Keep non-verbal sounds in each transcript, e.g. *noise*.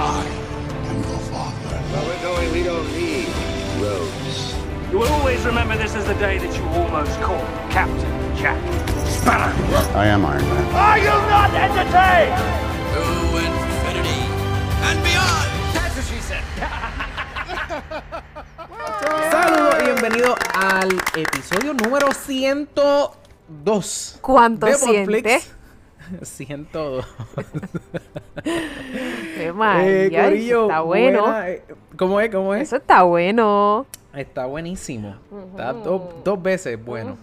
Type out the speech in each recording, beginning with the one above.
I am your father. Where we're going, we don't need roads. You will always remember this as the day that you almost caught Captain Jack Sparrow. I am Iron Man. Are you not entertained? To infinity and beyond. That's what she said. *laughs* Saludos y bienvenidos al episodio número 102. ¿Cuánto de siente? *laughs* 102. Qué mal, Eh, ya, Corillo, está bueno. buena, eh, ¿Cómo es? ¿Cómo es? Eso está bueno. Está buenísimo. Está do- dos veces bueno.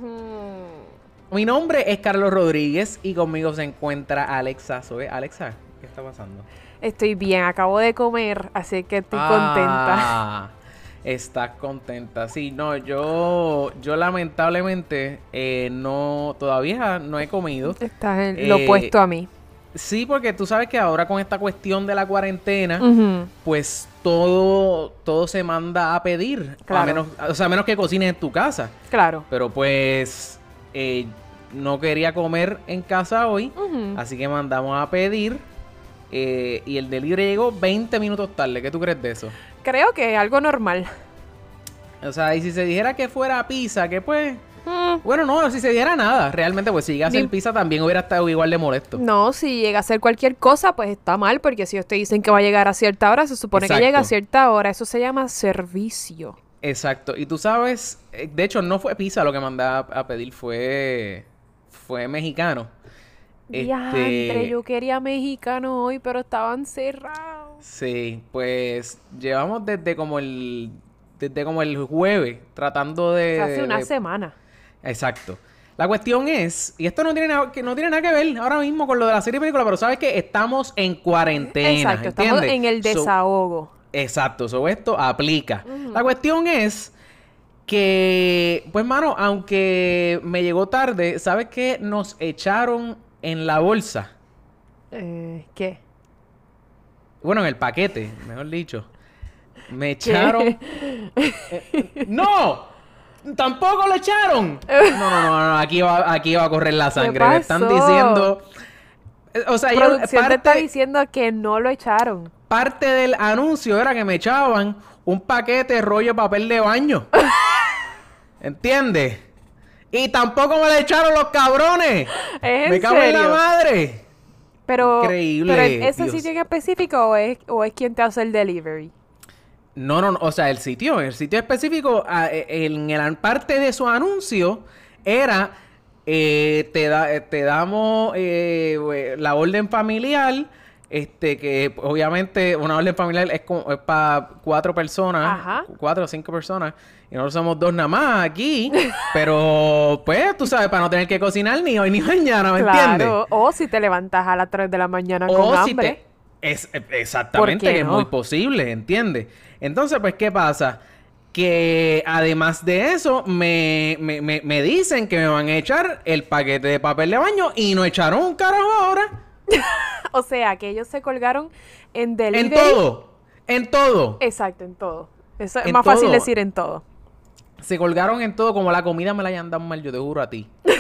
Mi nombre es Carlos Rodríguez y conmigo se encuentra Alexa Zoe. Alexa, ¿qué está pasando? Estoy bien, acabo de comer, así que estoy contenta. *laughs* Estás contenta. Sí, no, yo, yo lamentablemente eh, no, todavía no he comido. Estás en lo Eh, opuesto a mí. Sí, porque tú sabes que ahora con esta cuestión de la cuarentena, pues todo, todo se manda a pedir. A Claro. menos, o sea, a menos que cocines en tu casa. Claro. Pero pues eh, no quería comer en casa hoy, así que mandamos a pedir. eh, y el delivery llegó 20 minutos tarde. ¿Qué tú crees de eso? Creo que es algo normal. O sea, y si se dijera que fuera pizza, que pues... Mm, Bueno, no, si se diera nada, realmente, pues si llega a ser Ni- pizza también hubiera estado igual de molesto. No, si llega a ser cualquier cosa, pues está mal, porque si te dicen que va a llegar a cierta hora, se supone Exacto. que llega a cierta hora. Eso se llama servicio. Exacto. Y tú sabes, eh, de hecho, no fue pizza lo que mandé a, pedir, fue... Fue mexicano. Diantre, Este, yo quería mexicano hoy, pero estaban cerrados. Sí, pues llevamos desde como el... Desde como el jueves tratando de... Hace una de- semana. Exacto. La cuestión es, y esto no tiene, nada, que no tiene nada que ver ahora mismo con lo de la serie y película, pero sabes que estamos en cuarentena. Exacto, estamos en el So- desahogo. exacto, sobre esto aplica. La cuestión es que, pues mano, aunque me llegó tarde, ¿sabes qué? Nos echaron en la bolsa. Eh, ¿Qué? Bueno, en el paquete, mejor dicho. Me echaron. Eh, ¡No! ¡Tampoco lo echaron! No, no, no, no, Aquí va, aquí va a correr la sangre. Me están diciendo. Eh, O sea, yo, Producción te está parte, diciendo que no lo echaron. parte del anuncio era que me echaban un paquete de rollo de papel de baño. *laughs* ¿Entiendes? Y tampoco me lo echaron los cabrones. ¿Es en me cago en la madre. Pero, Increíble, pero ¿ese Dios. sitio en específico o es, o es quien te hace el delivery? No, no, no, o sea, el sitio, el sitio específico, ah, eh, en el parte de su anuncio era, eh, te, da, eh, te damos eh, la orden familiar, este, que obviamente una orden familiar es, para cuatro personas, Ajá. cuatro o cinco personas, y nosotros somos dos nada más aquí, *laughs* pero pues tú sabes, para no tener que cocinar ni hoy ni mañana, ¿me entiendes? O si te levantas a las 3 de la mañana con O si hambre. te... Es, eh, exactamente, ¿Por qué que es muy posible, ¿entiendes? Entonces, pues, ¿qué pasa? Que además de eso, me, me, me, me dicen que me van a echar el paquete de papel de baño y no echaron un carajo ahora. *laughs* O sea, que ellos se colgaron en delivery. En todo. En todo. Exacto, en todo. Eso es En más fácil decir en todo. Se colgaron en todo, como la comida me la hayan dado mal, yo te juro a ti. *laughs*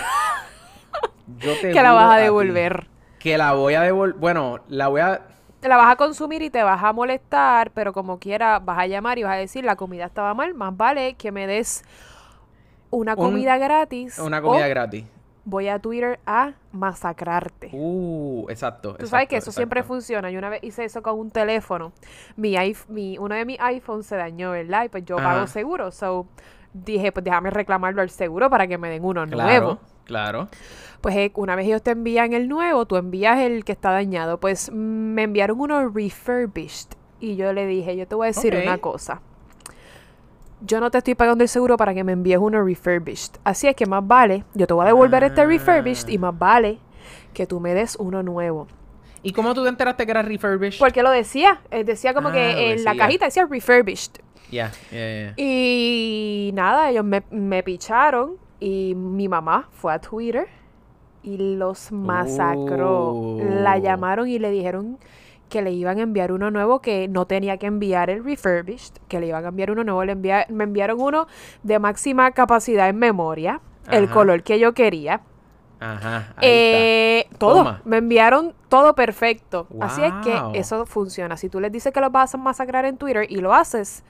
Yo te Que la vas a ti devolver. Que la voy a devolver. Bueno, la voy a. Te la vas a consumir y te vas a molestar, pero como quiera vas a llamar y vas a decir la comida estaba mal, más vale que me des una Un- comida gratis. Una comida o gratis. Voy a Twitter a masacrarte. Uh, exacto. Tú sabes que exacto, eso siempre funciona. Yo una vez hice eso con un teléfono. Mi, mi uno de mis iPhones se dañó, ¿verdad? Y pues yo Ajá. pago seguro. So dije, pues déjame reclamarlo al seguro para que me den uno Claro, nuevo. claro. Pues eh, una vez ellos te envían el nuevo, tú envías el que está dañado. Pues mm, me enviaron uno refurbished. Y yo le dije, yo te voy a decir una cosa. Yo no te estoy pagando el seguro para que me envíes uno refurbished. Así es que más vale, yo te voy a devolver este Ah. refurbished y más vale que tú me des uno nuevo. ¿Y cómo tú te enteraste que era refurbished? Porque lo decía, eh, decía como Ah, que en la cajita decía refurbished. Ya, ya, ya. Y nada, ellos me, me picharon y mi mamá fue a Twitter y los masacró. Oh. La llamaron y le dijeron que le iban a enviar uno nuevo, que no tenía que enviar el refurbished, que le iban a enviar uno nuevo. Le envia- me enviaron uno de máxima capacidad en memoria, el color que yo quería. Ajá. ahí Eh, todo. Toma. Me enviaron todo perfecto. Así es que eso funciona. Si tú les dices que los vas a masacrar en Twitter y lo haces,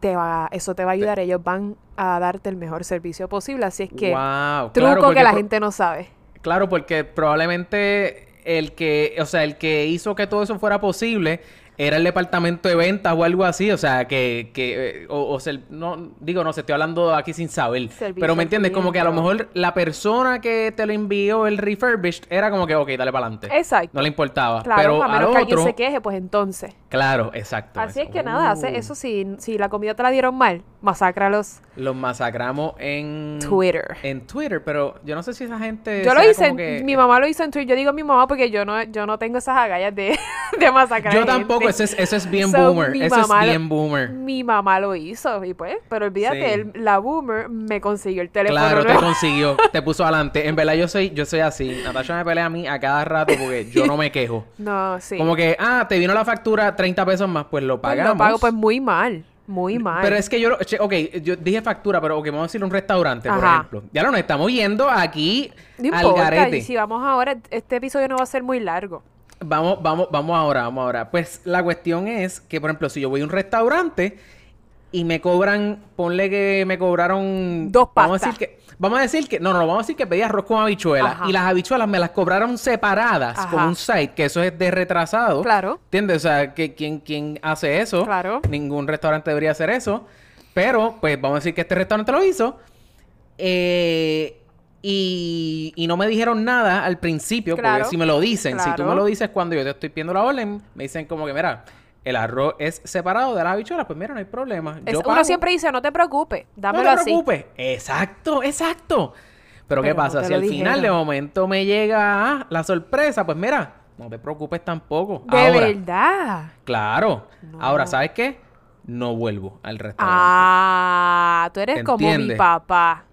te va, eso te va a ayudar. Ellos van a darte el mejor servicio posible. Así es que Wow. truco Claro, que la gente no sabe. Claro, porque probablemente el que, o sea, el que hizo que todo eso fuera posible era el departamento de ventas o algo así, o sea, que, que eh, o, o sea, no, digo, no sé, estoy hablando aquí sin saber, Servicio pero me entiendes, como que a lo mejor la persona que te lo envió el refurbished era como que, ok, dale para adelante. Exacto. No le importaba, Claro, pero a al menos que alguien se queje, pues entonces. Claro, exacto. Así es que nada, hace Uh, eso si, si la comida te la dieron mal, masácralos Los masacramos en Twitter. En Twitter, pero yo no sé si esa gente Yo lo hice, como en- que- mi mamá lo hizo en Twitter. Yo digo mi mamá porque yo no, yo no tengo esas agallas de, *laughs* de masacrar Yo tampoco, eso es, eso es bien So, boomer. Eso es bien boomer. Mi mamá lo hizo y pues, pero olvídate, Sí. el- la boomer me consiguió el teléfono Claro, te consiguió, *laughs* te puso adelante. En verdad yo soy, yo soy así. Natasha me pelea a mí a cada rato porque yo no me quejo. *laughs* No, sí. Como que, ah, te vino la factura 30 pesos más, pues lo Pues pagamos. lo pago pues muy mal, muy mal. Pero es que yo, ok, yo dije factura, pero ok, vamos a decir un restaurante, por ejemplo. Ya no, nos estamos yendo aquí no al importa, garete. y si vamos ahora, este episodio no va a ser muy largo. Vamos, vamos, vamos ahora, vamos ahora. Pues la cuestión es que, por ejemplo, si yo voy a un restaurante y me cobran, ponle que me cobraron Dos Vamos a pastas. decir que, vamos a decir que, no, no, vamos a decir que pedí arroz con habichuelas Ajá. y las habichuelas me las cobraron separadas Ajá. con un site, que eso es de retrasado. Claro. ¿Entiendes? O sea, que ¿quién, quién hace eso? Claro. Ningún restaurante debería hacer eso. Pero, pues, vamos a decir que este restaurante lo hizo. Eh, y, y no me dijeron nada al principio, Claro. porque si me lo dicen, si tú me lo dices cuando yo te estoy pidiendo la orden, me dicen como que, mira, el arroz es separado de las habichuelas, pues mira, no hay problema. Es- Yo uno siempre dice, no te preocupes, No dámelo te así. preocupes. Exacto, exacto. Pero, ¿qué Pero no pasa? te si al final de momento me llega ah, la sorpresa, pues mira, no te preocupes tampoco. De Ahora, verdad. claro. No. Ahora, ¿sabes qué? No vuelvo al restaurante. Ah, tú eres como mi papá.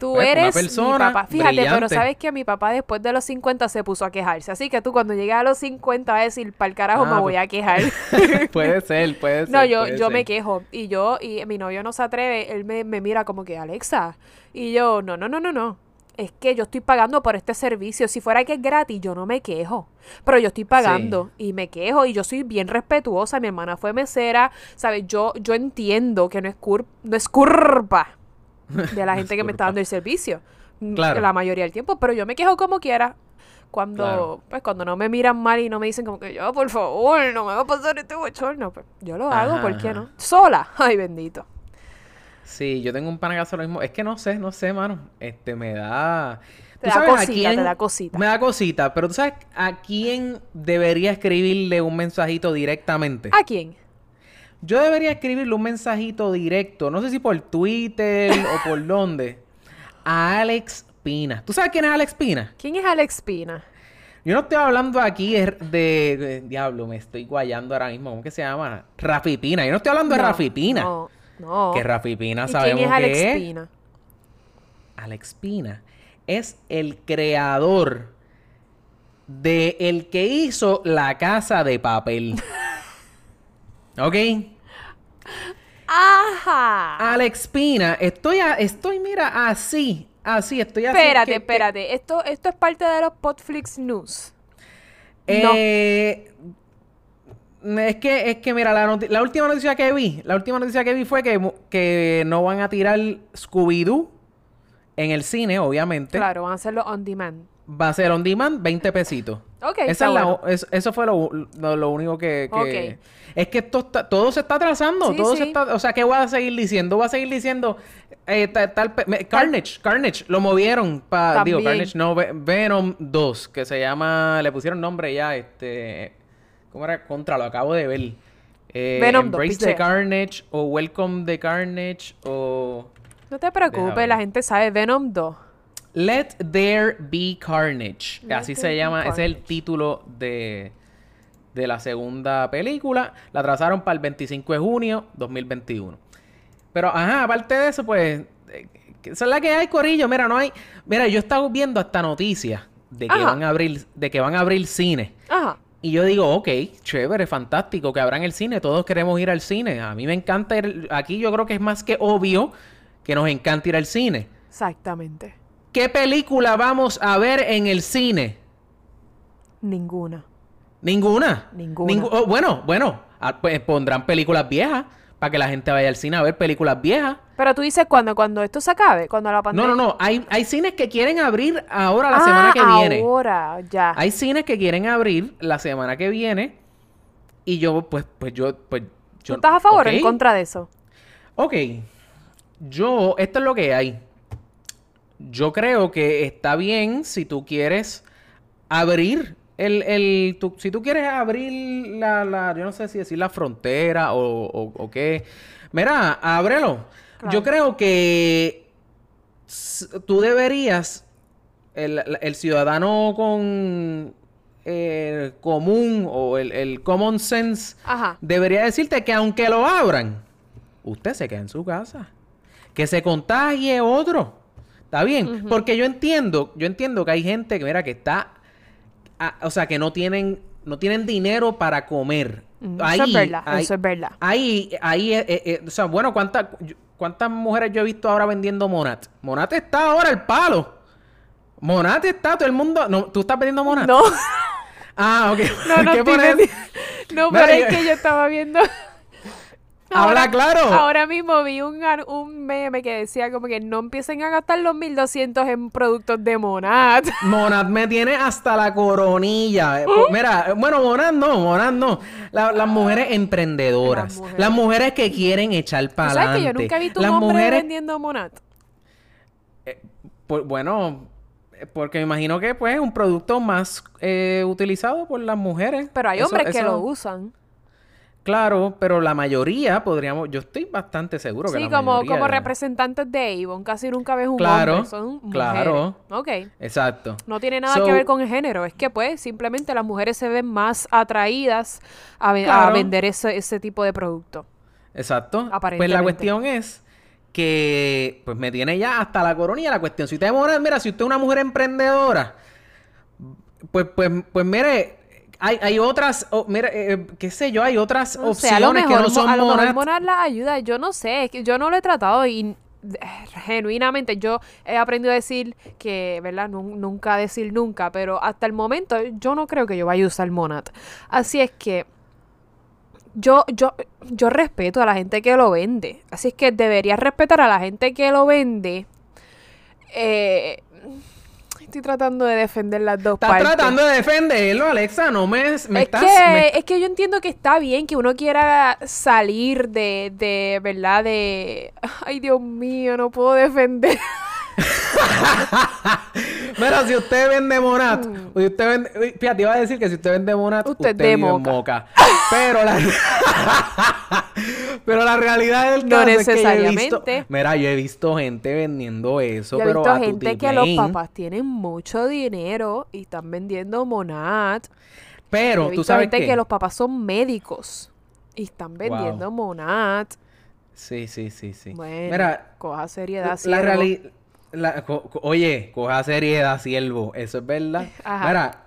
Tú Pues, una eres persona mi papá. Fíjate, pero sabes que mi papá después de los 50 se puso a quejarse. Así que tú cuando llegues a los 50 vas a decir, para el carajo Ah, me voy pues- a quejar. *laughs* puede ser, puede *laughs* ser. no, yo, yo ser. me quejo. Y yo, y mi novio no se atreve, él me, me mira como que, Alexa. Y yo, no, no, no, no, no. Es que yo estoy pagando por este servicio. Si fuera que es gratis, yo no me quejo. Pero yo estoy pagando y me quejo y yo soy bien respetuosa. Mi hermana fue mesera. ¿Sabes? Yo, yo entiendo que no es, cur- no es culpa de la *laughs* gente que me está dando el servicio. mm, Claro. La mayoría del tiempo. Pero yo me quejo como quiera. Cuando, Claro. pues, cuando no me miran mal y no me dicen como que yo, por favor, no me va a pasar este bochorno. Pues, yo lo hago, ¿por qué ajá. no? Sola. *laughs* Ay, bendito. Sí, yo tengo un pana que hace lo mismo. Es que no sé, no sé, mano. Este, me da... Te ¿Tú da sabes cosita, quién- te da cosita. Me da cosita, pero ¿tú sabes a quién debería escribirle un mensajito directamente? ¿A quién? Yo debería escribirle un mensajito directo, no sé si por Twitter o por *laughs* dónde, a Alex Pina. ¿Tú sabes quién es Alex Pina? ¿Quién es Alex Pina? Yo no estoy hablando aquí de, de- de- Diablo, me estoy guayando ahora mismo. ¿Cómo que se llama? Rafi Pina. Yo no estoy hablando de Rafi Pina. No, no. Que Rafi Pina ¿Y sabemos quién es Alex que es. Pina? Alex Pina es el creador de el que hizo la casa de papel. *laughs* ¿Ok? ¡Ajá! Alex Pina, estoy, a- estoy, mira, así, así, estoy así. espérate, que- que- espérate. Esto, esto es parte de los Podflix News. Eh, Es que, es que, mira, la, última noticia que vi, la última noticia que vi fue que, que no van a tirar Scooby-Doo en el cine, obviamente. Claro, van a hacerlo on demand. Va a ser on demand, 20 pesitos. Ok, Esa es la- bueno. es- eso fue lo, lo- lo único que... que- Ok. Es que esto está- todo se está atrasando. Sí, todo se sí. está... O sea, ¿qué voy a seguir diciendo? Voy a seguir diciendo... eh, ta- tal me- Carnage, Carnage, lo movieron para... Digo. Carnage, no, Ve- Venom 2, que se llama... Le pusieron nombre ya, este... ¿Cómo era? Contra, lo acabo de ver. Eh, Venom 2, Embrace the pichea. Carnage, o Welcome the Carnage, o... No te preocupes, la gente sabe Venom 2. Let There Be Carnage. Let Así se llama, ese es el título de, de la segunda película. La trazaron para el 25 de junio 2021. Pero, ajá, aparte de eso, pues, eh, esa es la que hay, Corillo. Mira, no hay. Mira, yo he estado viendo hasta noticias de que Ajá. van a abrir, de que van a abrir cine. Ajá. Y yo digo, ok, chévere, fantástico, que abran el cine, todos queremos ir al cine. A mí me encanta ir, aquí yo creo que es más que obvio que nos encanta ir al cine. Exactamente. ¿Qué película vamos a ver en el cine? Ninguna. Ninguna. Ninguna. Ningu- oh, bueno, bueno, ah, pues pondrán películas viejas para que la gente vaya al cine a ver películas viejas. Pero tú dices cuando, cuando esto se acabe, cuando la No, pandemia. no, no. Hay, hay cines que quieren abrir ahora la Ah, semana que viene. Ahora, ya. Hay cines que quieren abrir la semana que viene. Y yo, pues, pues yo, pues. ¿Tú Yo, estás a favor o en contra de eso? Ok. Yo, esto es lo que hay. Yo creo que está bien si tú quieres abrir el, el tu- si tú quieres abrir la, la, yo no sé si decir la frontera o, o, o qué. Mira, ábrelo. Claro. Yo creo que tú deberías, el, el ciudadano con eh, común o el, el common sense Ajá. debería decirte que aunque lo abran, usted se queda en su casa. Que se contagie otro. ¿Está bien? Porque yo entiendo, yo entiendo que hay gente que, mira, que está, o sea, que no tienen, no tienen dinero para comer. Mm, eso es verdad, eso es verdad. Ahí, ahí, eh, eh, eh, o sea, bueno, ¿cuántas, ¿cuántas mujeres yo he visto ahora vendiendo Monat? Monat está ahora el palo. Monat está, todo el mundo, no, ¿tú estás vendiendo Monat? No, Ah, ok. *laughs* no, no ¿Qué No, pero es que yo estaba viendo. Habla claro. Ahora mismo vi un, un meme que decía como que no empiecen a gastar los 1200 en productos de Monat. *laughs* Monad me tiene hasta la coronilla. Eh, po- Mira, eh, bueno, Monad no, Monad no. La- las mujeres emprendedoras. Las Las mujeres. que quieren echar ¿Tú para sabes que yo nunca he visto un Las hombre mujeres, vendiendo Monat? pues, bueno, eh, porque me imagino que pues es un producto más eh, utilizado por las mujeres. Pero hay Eso- hombres que eso- lo usan. Claro, pero la mayoría podríamos, yo estoy bastante seguro que la como, mayoría como representantes de Avon. Casi nunca ves un Claro, hombre. Son mujeres. claro. Ok. Exacto. No tiene nada So- que ver con el género. Es que, pues, simplemente las mujeres se ven más atraídas a, vender ese, ese tipo de producto. Exacto. Pues la Aparentemente. cuestión es que pues me tiene ya hasta la coronilla la cuestión. Si usted demora, mira, si usted es una mujer emprendedora, pues, pues, pues mire, hay, hay otras, o- mire, eh, qué sé yo, hay otras No sé, a lo opciones mejor, que no son a lo mejor ayuda. Yo no sé, es que yo no lo he tratado y eh, genuinamente yo he aprendido a decir que, ¿verdad? Nun- nunca decir nunca, pero hasta el momento yo no creo que yo vaya a usar Monat. Así es que yo, yo, yo respeto a la gente que lo vende. Así es que deberías respetar a la gente que lo vende. Eh, estoy tratando de defender las dos Estás partes. tratando de defenderlo, Alexa, no me, me Es estás... que, me- es que yo entiendo que está bien que uno quiera salir de, de, ¿verdad? De... Ay, Dios mío, no puedo defender. *laughs* Mira, si usted vende Monat, si usted vende, fíjate, iba a decir que si usted vende Monat, Mm. Usted usted, vive en Moca. Moca. Pero la *laughs* Pero la realidad del No caso es que yo he visto, necesariamente. mira, yo he visto gente vendiendo eso, Yo he pero visto a gente que los papás tienen mucho dinero y están vendiendo Monat. Yo Pero he tú visto sabes gente qué? que los papás son médicos y están vendiendo Monat. Sí, sí, sí, sí. Bueno, Mira, coja seriedad, la oye, coja seriedad, siervo, eso es verdad. *laughs* Ajá. Mira,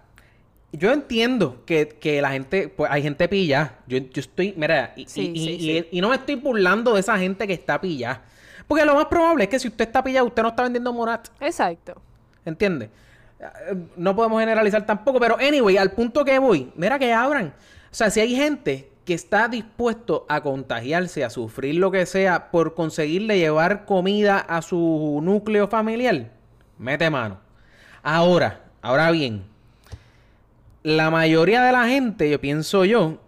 yo entiendo que, que la gente, pues hay gente pilla. Yo, yo estoy, mira, y, Sí, y- sí, y- sí. y no me estoy burlando de esa gente que está pillada. Porque lo más probable es que si usted está pillado, usted no está vendiendo Monat. Exacto. ¿Entiendes? Eh, No podemos generalizar tampoco, pero anyway, al punto que voy, mira que abran. O sea, si hay gente que está dispuesto a contagiarse, a sufrir lo que sea por conseguirle llevar comida a su núcleo familiar, mete mano. Ahora, ahora bien, la mayoría de la gente, yo pienso yo,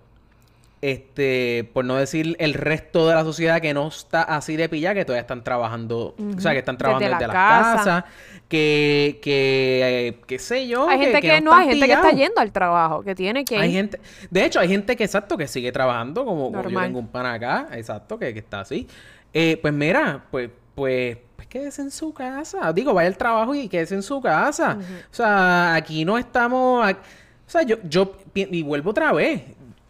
este, por no decir el resto de la sociedad que no está así de pilla, que todavía están trabajando, o sea, que están Desde trabajando la desde, las casa. casas, que, que, eh, qué sé yo. hay gente que, no, hay gente que está yendo al trabajo, que tiene que Hay ir. gente, de hecho, hay gente que exacto que sigue trabajando, como, como yo tengo un pan acá, exacto, que, que está así. Eh, pues mira, pues, pues, pues quédese en su casa. Digo, vaya al trabajo y quédese en su casa. O sea, aquí no estamos. O sea, yo, yo y vuelvo otra vez.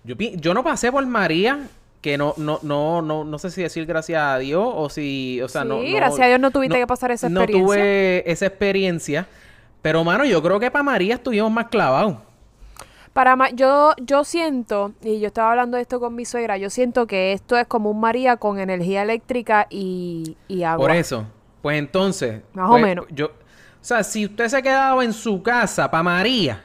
Yo, yo no pasé por María, que no, no, no, no, no sé si decir gracias a Dios o si, o sea, Sí, no, no- gracias a Dios no tuviste que pasar esa No experiencia. tuve esa experiencia. Pero, mano, yo creo que para María estuvimos más clavados. Para ma- yo, yo siento, y yo estaba hablando de esto con mi suegra, yo siento que esto es como un María con energía eléctrica y, y agua. Por eso. Pues entonces. Más o pues, menos. Yo, o sea, si usted se ha quedado en su casa para María,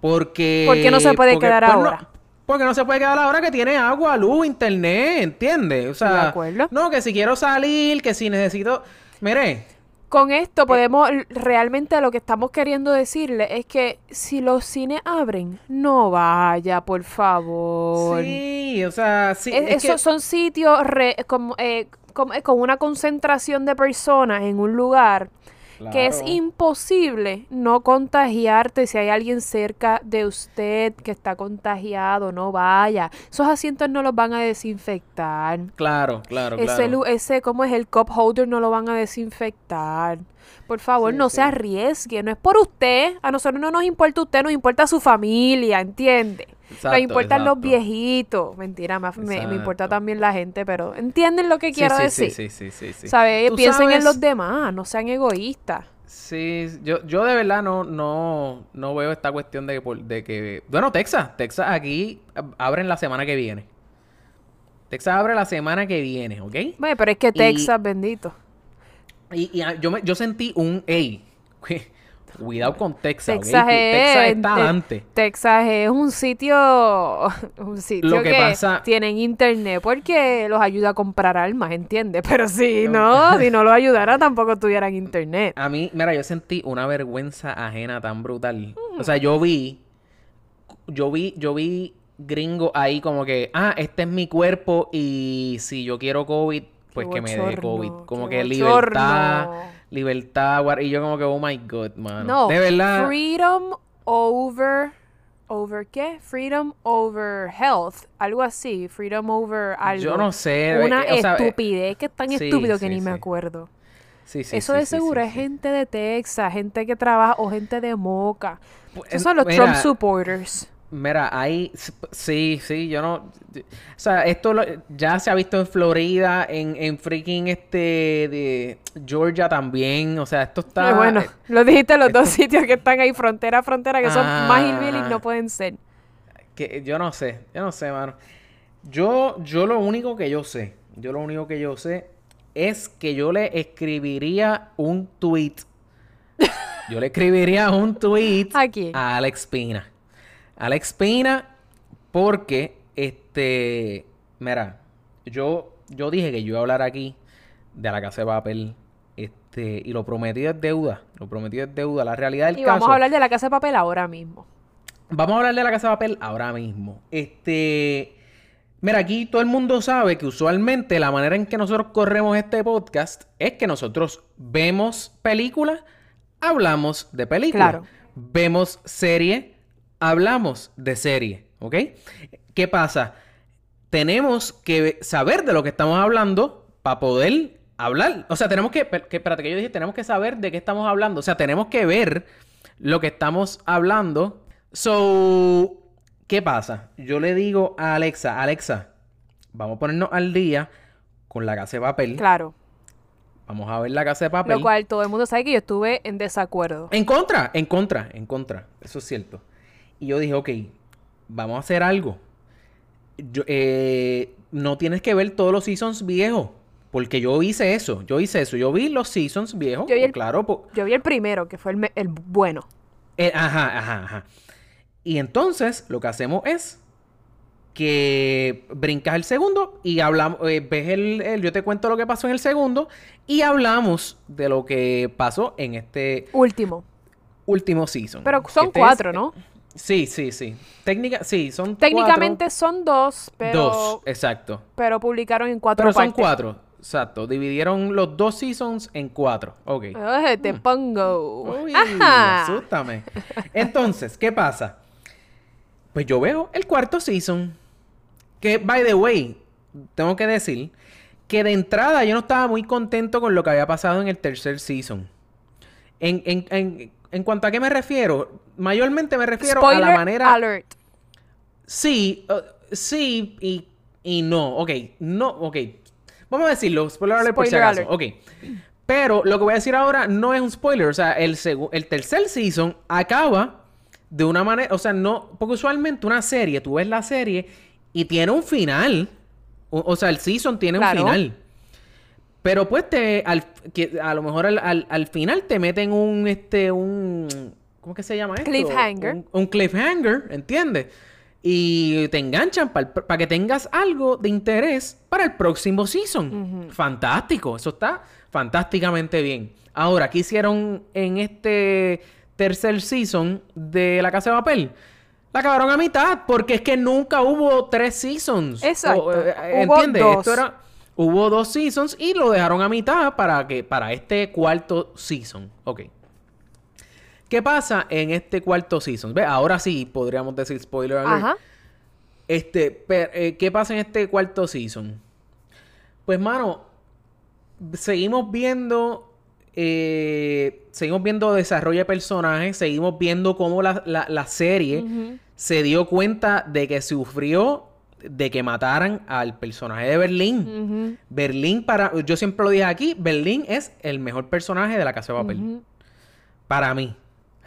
porque... ¿Por qué no se puede quedar pues, no- ahora? Porque no se puede quedar ahora que tiene agua, luz, internet, ¿entiendes? O sea, De acuerdo. no, que si quiero salir, que si necesito... Mire, Con esto podemos, realmente lo que estamos queriendo decirle es que si los cines abren, no vaya, por favor. sí, o sea, sí. Es- es que- esos son sitios re- como, eh, como- eh, con una concentración de personas en un lugar que es imposible no contagiarte si hay alguien cerca de usted que está contagiado, no vaya. Esos asientos no los van a desinfectar. Claro, claro, Ese, claro. lu- ese, ¿cómo es? El cup holder no lo van a desinfectar. Por favor, Sí, no sí. se arriesgue. No es por usted. A nosotros no nos importa usted, nos importa su familia, ¿entiende? nos Exacto, importan los exacto. viejitos. Mentira, me, me- importa también la gente, pero ¿entienden lo que quiero sí, decir? Sí, sí, sí, sí, sí. ¿Sabes? Tú Piensen en los demás, no sean egoístas. Sí, yo, yo de verdad no, no, no veo esta cuestión de que, por- de que... Bueno, Texas, Texas aquí ab- abren la semana que viene. Texas abre la semana que viene, ¿ok? Bueno, pero es que Texas, bendito. Y, y, ah, yo, me, yo sentí un... ¡Ey! *laughs* Cuidado con Texas. Texas es, Texas está antes. Texas es un sitio, *laughs* un sitio Lo que que, pasa- tienen internet porque los ayuda a comprar armas, ¿entiendes? *laughs* Pero si no, si no los ayudara tampoco tuvieran internet. A mí, mira, yo sentí una vergüenza ajena tan brutal. O sea, yo vi, yo vi, yo vi gringo ahí como que, ah, este es mi cuerpo y si yo quiero COVID, pues Qué que me dé COVID. Como que libertad, libertad, y yo como que, oh my god, mano. No, de verdad. freedom over, over qué? Freedom over health, algo así, freedom over algo. Yo no sé, Una o sea, estupidez que es tan sí, estúpido que sí, ni me acuerdo. Sí, sí, Eso de seguro es gente de Texas, gente que trabaja o gente de Moca. Pues, Esos son los mira, Trump supporters. Mira, hay, sí, sí, yo no, o sea, esto lo- ya se ha visto en Florida, en, en freaking este de Georgia también, o sea, esto está, Eh, bueno, eh, lo dijiste los dos sitios que están ahí frontera a frontera, que son más Ah. hillbillies no pueden ser. que yo no sé, yo no sé, mano. Yo, yo lo único que yo sé, yo lo único que yo sé es que yo le escribiría un tweet. Yo le escribiría un tweet *laughs* ¿A quién? a Alex Pina. Alex Pina, porque este, mira, yo, yo dije que yo iba a hablar aquí de la casa de papel. Este, y lo prometido es deuda. Lo prometido es deuda. La realidad del Y caso. vamos a hablar de la casa de papel ahora mismo. Vamos a hablar de la casa de papel ahora mismo. Este. Mira, aquí todo el mundo sabe que usualmente la manera en que nosotros corremos este podcast es que nosotros vemos películas, hablamos de películas. Claro. Vemos serie, hablamos de serie. ¿Ok? ¿Qué pasa? Tenemos que saber de lo que estamos hablando para poder hablar. O sea, tenemos que, que. Espérate, que yo dije, tenemos que saber de qué estamos hablando. O sea, tenemos que ver lo que estamos hablando. So, ¿qué pasa? Yo le digo a Alexa, Alexa, vamos a ponernos al día con la casa de papel. Claro. Vamos a ver la casa de papel. Lo cual todo el mundo sabe que yo estuve en desacuerdo. En contra, en contra, en contra. Eso es cierto. Y yo dije, ok, vamos a hacer algo. Yo, eh, no tienes que ver todos los seasons viejos. Porque yo hice eso. Yo hice eso. Yo vi los seasons viejos. Yo vi el- Claro, po- Yo vi el primero, que fue el, el bueno. Eh, ajá, ajá, ajá. Y entonces lo que hacemos es que brincas el segundo y hablamos, eh, ves el, el- yo te cuento lo que pasó en el segundo y hablamos de lo que pasó en este Último. último season. Pero son Este es- cuatro, ¿no? Sí, sí, sí. Técnica, sí, son Técnicamente cuatro. son dos, pero, dos, exacto. pero publicaron en cuatro Pero son partes. cuatro, exacto. Dividieron los dos seasons en cuatro. Ok. Te pongo. Uy, Ajá. asústame. Entonces, ¿qué pasa? Pues yo veo el cuarto season. Que, by the way, tengo que decir que de entrada yo no estaba muy contento con lo que había pasado en el tercer season. En, en, en, en cuanto a qué me refiero, mayormente me refiero Spoiler a la manera. alert. Sí, uh, sí y, y no. Ok, no, ok. Vamos a decirlo, spoiler alert por si Spoiler acaso. Ok. Pero lo que voy a decir ahora no es un spoiler. O sea, el, el tercer season acaba de una manera. O sea, no. Porque usualmente una serie, tú ves la serie y tiene un final. O, o sea, el season tiene Claro. un final. Pero pues te, al, que a lo mejor al, al, al final te meten un, este, un, ¿cómo que se llama esto? Cliffhanger. Un, un cliffhanger, ¿entiendes? Y te enganchan para que tengas algo de interés para el próximo season. Fantástico, eso está fantásticamente bien. Ahora, ¿qué hicieron en este tercer season de La Casa de Papel? La acabaron a mitad, porque es que nunca hubo tres seasons. Exacto. O, eh, Hubo ¿Entiendes? dos. Esto era... Hubo dos seasons y lo dejaron a mitad para que para este cuarto season. Ok. ¿Qué pasa en este cuarto season? Ve, ahora sí podríamos decir spoiler alert. Ajá. Este, per- eh, ¿qué pasa en este cuarto season? Pues, mano, seguimos viendo. eh, seguimos viendo desarrollo de personajes. Seguimos viendo cómo la, la- la serie se dio cuenta de que sufrió de que mataran al personaje de Berlín. Berlín, para. Yo siempre lo dije aquí: Berlín es el mejor personaje de la casa de papel. Para mí.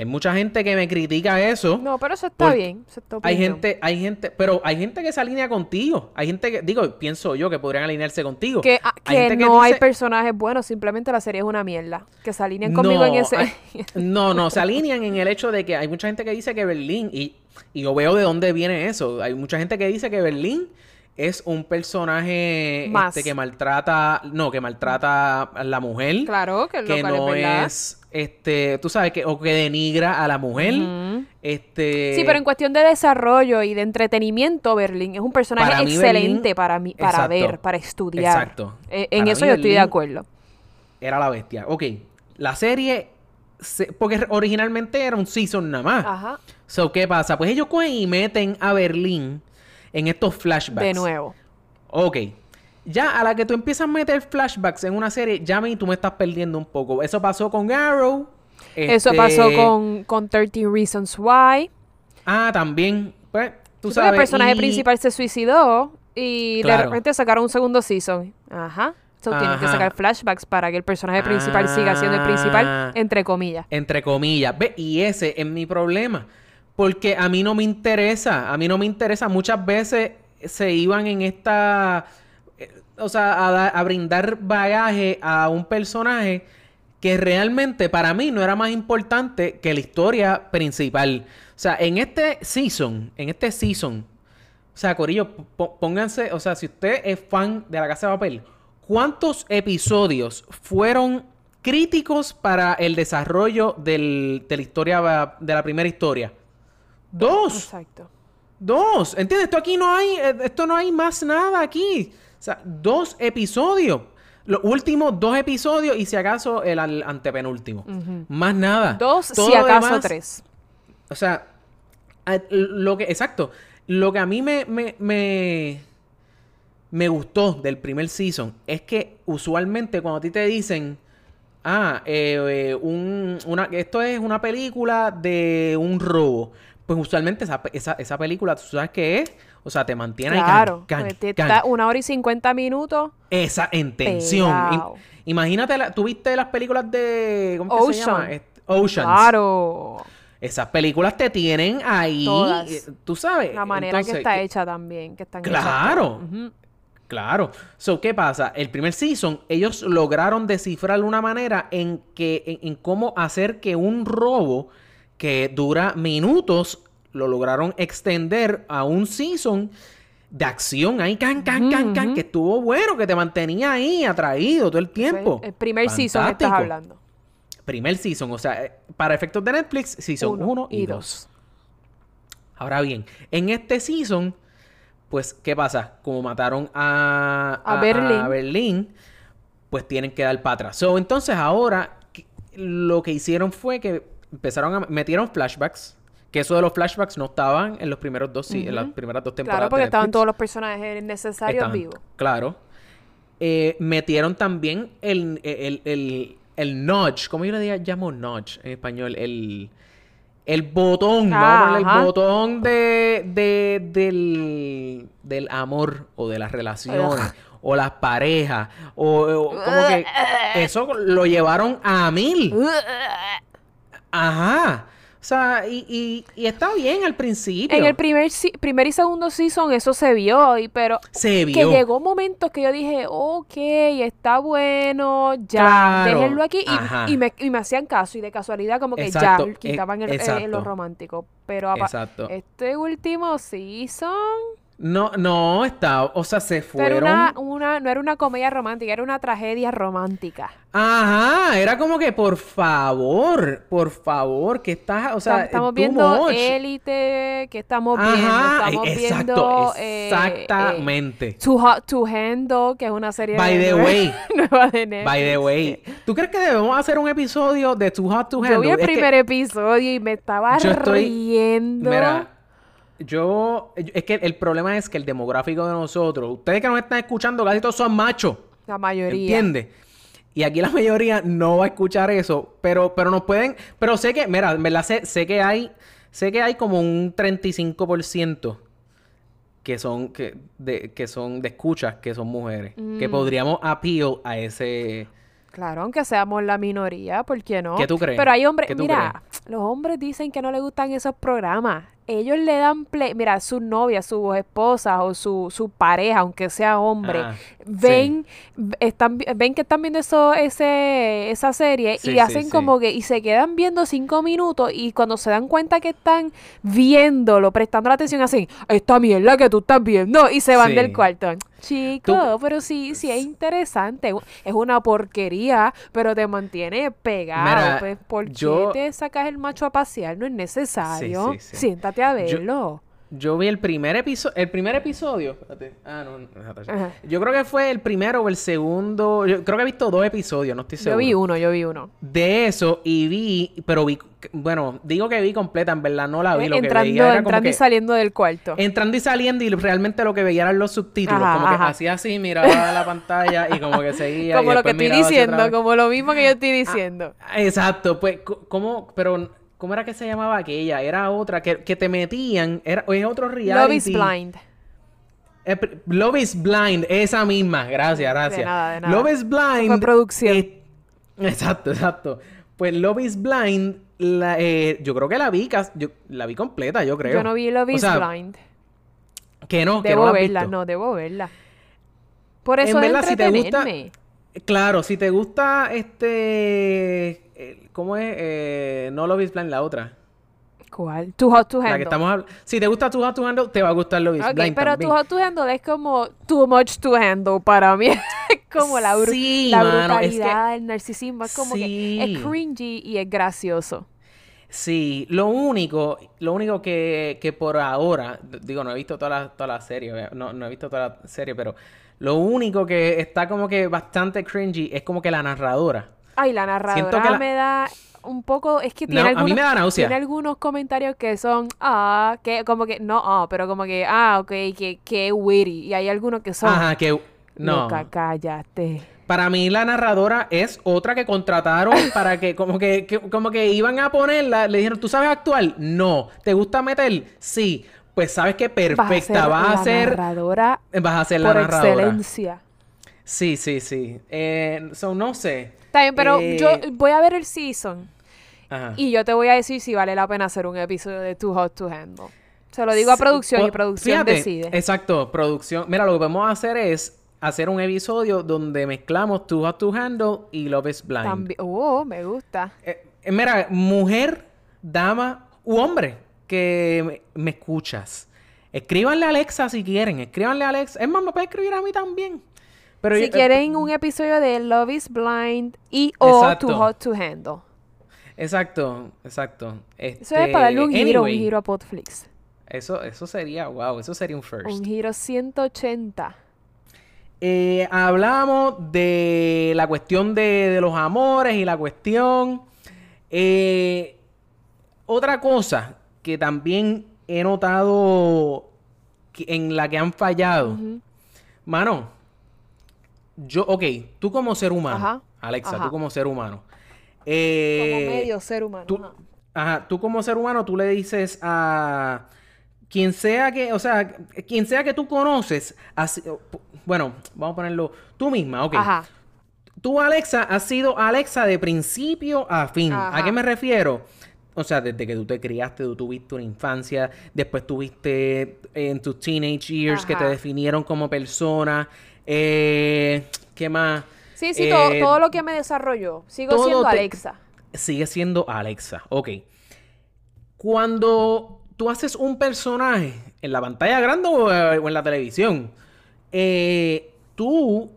Hay mucha gente que me critica eso. No, pero eso está bien. Eso está Hay gente, hay gente, pero hay gente que se alinea contigo. Hay gente que, digo, pienso yo que podrían alinearse contigo. Que, ah, Hay que no hay dice- personajes buenos, simplemente la serie es una mierda. Que se alineen conmigo en ese. hay- *laughs* no, no, se alinean en el hecho de que hay mucha gente que dice que Berlín, y, y yo veo de dónde viene eso. Hay mucha gente que dice que Berlín es un personaje Más. este, que maltrata, no, que maltrata a la mujer. claro, que, lo que cual no es este, tú sabes, que, o que denigra a la mujer. Este. Sí, pero en cuestión de desarrollo y de entretenimiento, Berlín es un personaje Para mí, excelente Berlín- para mí, para Exacto. ver, para estudiar. Exacto. Eh, en Para eso mí, yo estoy de acuerdo. era la bestia. Ok, la serie, se- porque originalmente era un season nada más. Ajá. So, ¿qué pasa? Pues ellos cogen y meten a Berlín en estos flashbacks. De nuevo. Ok. Ya a la que tú empiezas a meter flashbacks en una serie, ya me, tú me estás perdiendo un poco. Eso pasó con Arrow. Eso este- pasó con, con 13 Reasons Why. Ah, también. Pues, tú Sí, sabes. el personaje y- principal se suicidó y de repente sacaron un segundo season. Ajá. So, tienen que sacar flashbacks para que el personaje principal siga siendo el principal, Ah. entre comillas. Entre comillas. Ve, y ese es mi problema. Porque a mí no me interesa. A mí no me interesa. Muchas veces se iban en esta. eh, O sea, a, da- a brindar bagaje a un personaje que realmente para mí no era más importante que la historia principal. O sea, en este season, en este season, o sea, Corillo, pónganse, o sea, si usted es fan de La Casa de Papel, ¿cuántos episodios fueron críticos para el desarrollo de la historia, de la primera historia? Dos. Exacto. Dos. ¿Entiendes? Esto aquí no hay, eh, esto no hay más nada aquí. O sea, dos episodios. Los últimos dos episodios y si acaso el al- antepenúltimo. Más nada. Dos, Todo si acaso demás- tres. o sea, lo que, exacto, lo que a mí me, me, me, me gustó del primer season es que usualmente cuando a ti te dicen, ah, eh, eh, un, una, esto es una película de un robo, pues usualmente esa, esa, esa película, tú sabes qué es, o sea, te mantiene ahí, Claro. can, pues te- can, está una hora y cincuenta minutos. esa en tensión. Imagínate, la, ¿tú viste las películas de, ¿cómo que se Ocean. llama? Oceans. Claro. Esas películas te tienen ahí, Todas. eh, tú sabes. La manera Entonces, que está ¿qué- hecha también. Que están Claro. Claro. So, ¿qué pasa? El primer season, ellos lograron descifrar una manera en que, en, en cómo hacer que un robo que dura minutos, lo lograron extender a un season de acción ahí, can, can, can, can, que estuvo bueno, que te mantenía ahí atraído todo el tiempo. El primer season que estás hablando. Primer season, o sea, eh, para efectos de Netflix, season 1 y 2. Ahora bien, en este season, pues, ¿qué pasa? Como mataron a, A Berlín. Berlín, pues tienen que dar para atrás. So, entonces ahora lo que hicieron fue que empezaron a metieron flashbacks, que eso de los flashbacks no estaban en los primeros dos, se- en las primeras dos temporadas. Claro, porque estaban todos los personajes necesarios vivos. Claro. Eh, metieron también el, el, el, el nudge. ¿Cómo yo le diga? llamo nudge en español? El, el botón. vamos a ponerle Ajá. el botón de, de, del, del amor o de las relaciones. O las parejas. O, o como que *laughs* eso lo llevaron a mil. *laughs* Ajá. O sea, y, y, y está bien al principio. En el primer, primer y segundo season eso se vio, y, pero Se que vio. llegó momentos que yo dije, ok, está bueno, ya, Claro, déjenlo aquí. Y, y me, y me hacían caso, y de casualidad como que Exacto, ya eh, quitaban el, eh, exacto. lo romántico. Pero apa- este último season... No, no, está, o sea, se Pero fueron. una, una, no era una comedia romántica, era una tragedia romántica. Ajá, era como que por favor, por favor, que estás, o sea, estamos viendo. Élite, que estamos viendo, Ajá, estamos exacto, viendo... eh, exactamente. eh, Too Hot to Handle, que es una serie By de the nueva, way. *laughs* nueva de Netflix. By the way, ¿tú crees que debemos hacer un episodio de Too Hot to Handle? Yo vi el Es que- primer episodio y me estaba Yo estoy- riendo. Mira, yo, es que el problema es que el demográfico de nosotros, ustedes que nos están escuchando, casi todos son machos. la mayoría. ¿Entiendes? Y aquí la mayoría no va a escuchar eso, pero, pero nos pueden, pero sé que, mira, en verdad sé, sé que hay, sé que hay como un 35% que son, que, de, que son de escuchas, que son mujeres, que Mm. podríamos appeal a ese... Claro, aunque seamos la minoría, ¿por qué no? ¿Qué tú crees? Pero hay hombres, ¿Qué tú mira, los hombres dicen que no les gustan esos programas. Ellos le dan play, mira, sus novias, sus esposas o su, su pareja, aunque sea hombre, Ah, ven, están, ven que están viendo eso, ese, esa serie Sí, y hacen sí. como que, y se quedan viendo cinco minutos y cuando se dan cuenta que están viéndolo, prestando la atención, hacen, esta mierda que tú estás viendo, y se van del cuarto. Chico, Tú- pero sí, sí es interesante. Es una porquería, pero te mantiene pegado. Mira, pues, ¿Por qué te sacas el macho a pasear? No es necesario. Sí, sí, sí. Siéntate a verlo. Yo vi el primer episodio, el primer episodio, espérate, ah, no, no. Ajá. yo creo que fue el primero o el segundo, yo creo que he visto dos episodios, no estoy Yo seguro. vi uno, yo vi uno. de eso y vi, pero vi, bueno, digo que vi completa, en verdad no la vi, lo que entrando veía era como entrando y que saliendo del cuarto. entrando y saliendo y realmente lo que veía eran los subtítulos, Ajá, como que hacía así, miraba la *laughs* pantalla y como que seguía. y como lo que estoy diciendo, como lo mismo que yo estoy diciendo. Exacto, pues, ¿cómo? Pero, ¿cómo era que se llamaba aquella? Era otra, que, que te metían, era, es otro reality. Love is blind. Eh, Love is Blind, esa misma, gracias, gracias. nada, de nada. Love is Blind. Fue producción. eh, exacto, exacto. Pues Love is Blind, la, eh, yo creo que la vi, yo, la vi completa, yo creo. Yo no vi Love O is sea, Blind. Que no, que no Debo la has verla, visto. no, debo verla. Por En eso es verdad, si te gusta-. Claro, si te gusta este, ¿cómo es? Eh, no Love is Blind, la otra. ¿Cuál? Too Hot to Handle. La que estamos. Si te gusta Too Hot to Handle, te va a gustar Love is Ok, Blind pero también. Too Hot to Handle es como too much to handle para mí. *laughs* Es como la, bru- Sí, la mano, es que- brutalidad, el narcisismo. Es como que es cringy y es gracioso. Sí, lo único, lo único que, que por ahora, digo, no he visto toda la, toda la serie, no, no he visto toda la serie, pero lo único que está como que bastante cringy es como que la narradora. Ay, la narradora que la- me da un poco, es que No, tiene a mí algunos, me da náusea. tiene algunos comentarios que son, ah, que como que, no, ah, pero como que, ah, ok, que, que witty. Y hay algunos que son, Ajá, que no. loca, cállate. Para mí la narradora es otra que contrataron *laughs* para que como que, que- como que iban a ponerla, le dijeron, ¿tú sabes actuar? No. ¿Te gusta meter? Sí. Pues sabes que perfecta, vas a la ser, narradora vas a ser la por narradora. excelencia. Sí, sí, sí. Eh, so, no sé. Está bien, pero Eh, yo voy a ver el season Ajá. y yo te voy a decir si vale la pena hacer un episodio de Too Hot to Handle. Se lo digo a Sí, producción y producción fíjate, decide. Exacto, producción. Mira, lo que podemos hacer es hacer un episodio donde mezclamos Too Hot to Handle y Love is Blind. También, oh, me gusta. Eh, eh, mira, mujer, dama u hombre que me, me escuchas. Escríbanle a Alexa si quieren. Escríbanle a Alexa. Es más, me puede escribir a mí también. Pero si yo- eh, quieren un episodio de Love is Blind y o Exacto. Too Hot to Handle. Exacto, exacto. Eso es para darle un Este, giro, un anyway, giro a Podflix. Eso, eso sería, wow, eso sería un first. Un giro 180. Eh, hablamos de la cuestión de, de los amores y la cuestión. Eh, otra cosa que también he notado que- en la que han fallado. Mano, yo, ok, tú como ser humano, Ajá, Alexa, ajá. tú como ser humano. eh, Como medio ser humano. tú, ajá. ajá, tú como ser humano, tú le dices a quien sea que, o sea, quien sea que tú conoces, así- bueno, vamos a ponerlo tú misma, ok. Ajá. Tú, Alexa, has sido Alexa de principio a fin. ¿A qué me refiero? o sea, desde que tú te criaste, tú tuviste una infancia, después tuviste en tus teenage years que te definieron como persona. Eh, ¿Qué más? Sí, sí, todo, Eh, todo lo que me desarrolló. Sigo siendo te- Alexa. Sigue siendo Alexa. Ok. Cuando tú haces un personaje en la pantalla grande o, eh, o en la televisión, eh, tú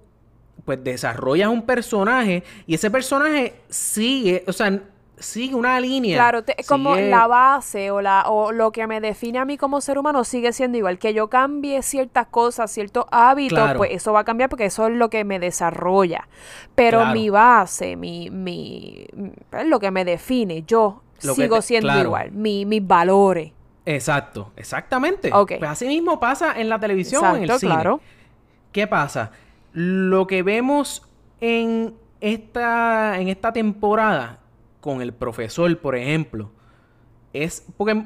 pues desarrollas un personaje y ese personaje sigue, o sea, sigue una línea. Claro, te- como sigue- la base o, la, o lo que me define a mí como ser humano sigue siendo igual. Que yo cambie ciertas cosas, ciertos hábitos, Claro. pues eso va a cambiar porque eso es lo que me desarrolla. Pero Claro. mi base, mi, mi, lo que me define, yo Lo sigo te- siendo claro. igual. Mi, mis valores. Exacto, exactamente. Ok. Pues así mismo pasa en la televisión o en el Exacto, cine. claro. ¿Qué pasa? Lo que vemos en esta, en esta temporada con el profesor, por ejemplo, es porque